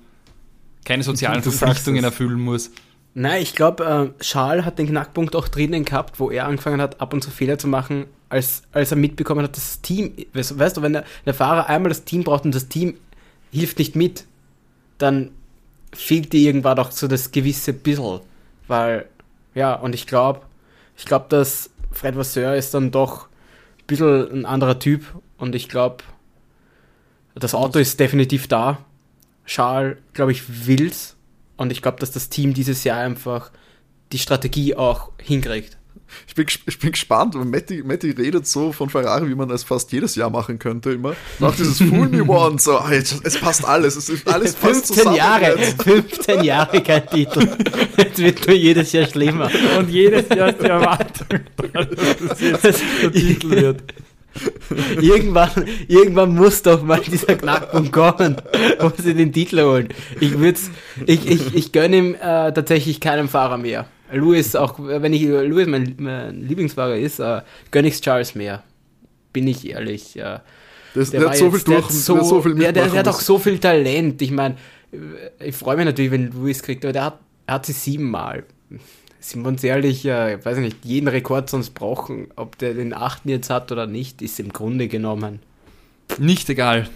keine sozialen Verpflichtungen erfüllen muss. Nein, ich glaube, äh, Charles hat den Knackpunkt auch drinnen gehabt, wo er angefangen hat, ab und zu Fehler zu machen, als, als er mitbekommen hat, dass das Team, weißt, weißt du, wenn der, der, Fahrer einmal das Team braucht und das Team hilft nicht mit, dann fehlt dir irgendwann auch so das gewisse Bissel. Weil, ja, und ich glaube, ich glaube, dass Fred Vasseur ist dann doch ein bisschen ein anderer Typ und ich glaube, das Auto ist definitiv da. Charles, glaube ich, will's und ich glaube, dass das Team dieses Jahr einfach die Strategie auch hinkriegt. Ich bin, ich bin gespannt, weil Matti, Matti redet so von Ferrari, wie man es fast jedes Jahr machen könnte, immer. Nach dieses Fool Me One, so, es passt alles, es ist alles passt 15 zusammen. Jahre, jetzt. 15 Jahre kein Titel. Jetzt wird nur jedes Jahr schlimmer. Und jedes Jahr ist die Erwartung, dass es jetzt der Titel wird. irgendwann, irgendwann muss doch mal dieser Knackpunkt kommen, wo sie den Titel holen. Ich würd's, ich, ich, ich gönne ihm äh, tatsächlich keinen Fahrer mehr. Louis, auch wenn ich Louis mein, mein Lieblingsfahrer ist, äh, gönne ich Charles mehr. Bin ich ehrlich. Äh, das, der, der hat so jetzt, viel durch, so, der, so viel der, der, der hat auch so viel Talent. Ich meine, ich freue mich natürlich, wenn Louis kriegt, aber der hat, er hat sie siebenmal sind wir uns ehrlich, äh, ich weiß nicht, jeden Rekord sonst brauchen, ob der den achten jetzt hat oder nicht, ist im Grunde genommen. Nicht egal.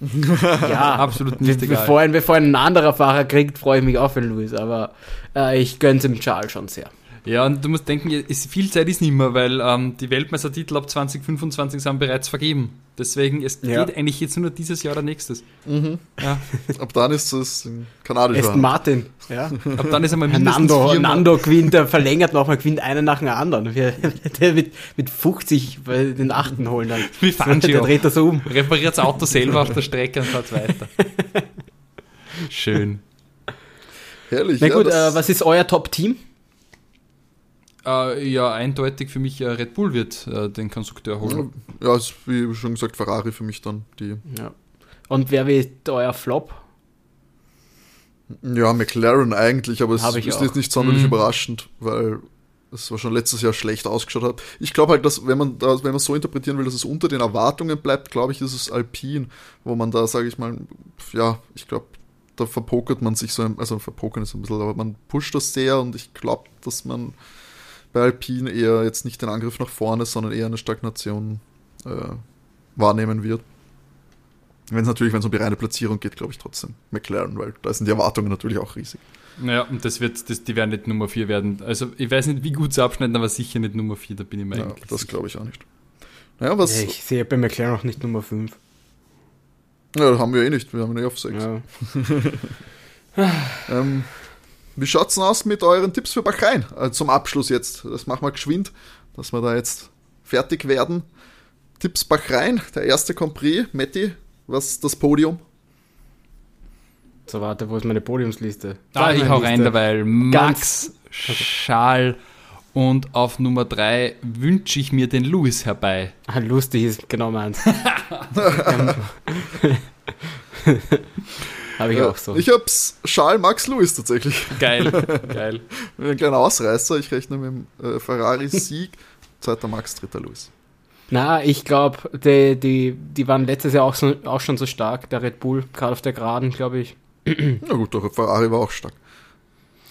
Ja, [LAUGHS] absolut nicht egal. Bevor, bevor ein anderer Fahrer kriegt, freue ich mich auch für Louis, aber äh, ich gönne es dem Charles schon sehr. Ja, und du musst denken, ist, viel Zeit ist nicht mehr, weil ähm, die Weltmeistertitel ab 2025 sind bereits vergeben. Deswegen, es ja. geht eigentlich jetzt nur dieses Jahr oder nächstes. Mhm. Ja. [LAUGHS] ab dann ist es kanadisch. Aston Martin, ja. [LAUGHS] Ab dann ist einmal mindestens Nando, Nando gewinnt, der verlängert nochmal, gewinnt einen nach dem anderen. [LAUGHS] Der mit, mit 50 bei den Achten holen dann. Wie Fangio. Der dreht das um. Repariert das Auto selber auf der Strecke und fährt weiter. Schön. Herrlich. Na gut, ja, äh, was ist euer Top-Team? Äh, ja, eindeutig für mich äh, Red Bull wird äh, den Konstrukteur holen. Ja, ist, wie schon gesagt, Ferrari für mich dann die. Ja. Und wer wird euer Flop? Ja, McLaren eigentlich, aber es ist jetzt nicht sonderlich mhm. überraschend, weil es war schon letztes Jahr schlecht ausgeschaut hat. Ich glaube halt, dass wenn man da, wenn man so interpretieren will, dass es unter den Erwartungen bleibt, glaube ich, ist es Alpine, wo man da, sage ich mal, ja, ich glaube, da verpokert man sich so, also verpokern ist ein bisschen, aber man pusht das sehr und ich glaube, dass man bei Alpine eher jetzt nicht den Angriff nach vorne, sondern eher eine Stagnation äh, wahrnehmen wird. Wenn es natürlich, wenn es um die reine Platzierung geht, glaube ich trotzdem McLaren, weil da sind die Erwartungen natürlich auch riesig. Naja, und das wird, das, die werden nicht Nummer 4 werden. Also ich weiß nicht, wie gut sie abschneiden, aber sicher nicht Nummer 4, da bin ich mir ja, eigentlich. Das glaube ich auch nicht. Naja, was. Ja, ich sehe bei McLaren auch nicht Nummer 5. Ja, haben wir eh nicht, wir haben eh auf 6. Ja. [LAUGHS] ähm, wie schaut es denn aus mit euren Tipps für Bahrain? Also zum Abschluss jetzt. Das machen wir geschwind, dass wir da jetzt fertig werden. Tipps Bahrain, der erste Compris. Matti, was ist das Podium? So, warte, wo ist meine Podiumsliste? Da, ich hau rein dabei. Max, Schal und auf Nummer 3 wünsche ich mir den Louis herbei. Ah, lustig ist genau meins. [LAUGHS] [LAUGHS] [LAUGHS] Habe ich ja, auch so. Ich hab's Charles Max Lewis tatsächlich. Geil, [LAUGHS] geil. Ein kleiner Ausreißer. Ich rechne mit dem äh, Ferrari-Sieg. [LAUGHS] zweiter Max, dritter Lewis. Na, ich glaube, die, die, die waren letztes Jahr auch, so, auch schon so stark, der Red Bull, gerade auf der Geraden, glaube ich. [CLEARS THROAT] Na gut, der Ferrari war auch stark.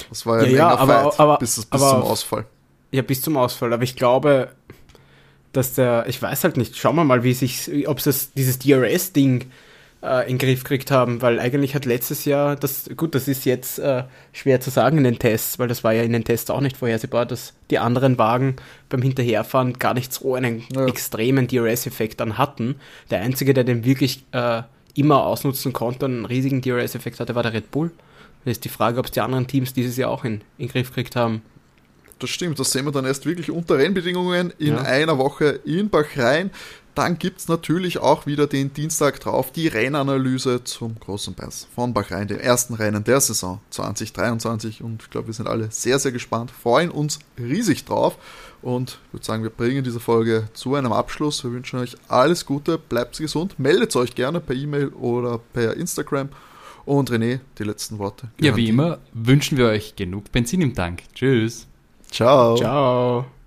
Das war ja, Ja, ein ja, aber- Fight, aber- bis, bis aber- zum Ausfall. Ja, bis zum Ausfall. Aber ich glaube, dass der, ich weiß halt nicht, schauen wir mal, wie sich, ob das, dieses DRS-Ding äh, in den Griff gekriegt haben, weil eigentlich hat letztes Jahr, das, gut, das ist jetzt äh, schwer zu sagen in den Tests, weil das war ja in den Tests auch nicht vorhersehbar, dass die anderen Wagen beim Hinterherfahren gar nicht so einen Ja. extremen DRS-Effekt dann hatten. Der einzige, der den wirklich äh, immer ausnutzen konnte und einen riesigen DRS-Effekt hatte, war der Red Bull. Das ist die Frage, ob es die anderen Teams dieses Jahr auch in, in den Griff gekriegt haben. Das stimmt, das sehen wir dann erst wirklich unter Rennbedingungen in Ja. einer Woche in Bahrain. Dann gibt es natürlich auch wieder den Dienstag drauf die Rennanalyse zum großen Preis von Bahrain, dem ersten Rennen der Saison 2023. Und ich glaube, wir sind alle sehr, sehr gespannt, freuen uns riesig drauf. Und ich würde sagen, wir bringen diese Folge zu einem Abschluss. Wir wünschen euch alles Gute, bleibt gesund, meldet euch gerne per E-Mail oder per Instagram. Und René, die letzten Worte. Ja, wie immer wünschen wir euch genug Benzin im Tank. Tschüss. Ciao. Ciao.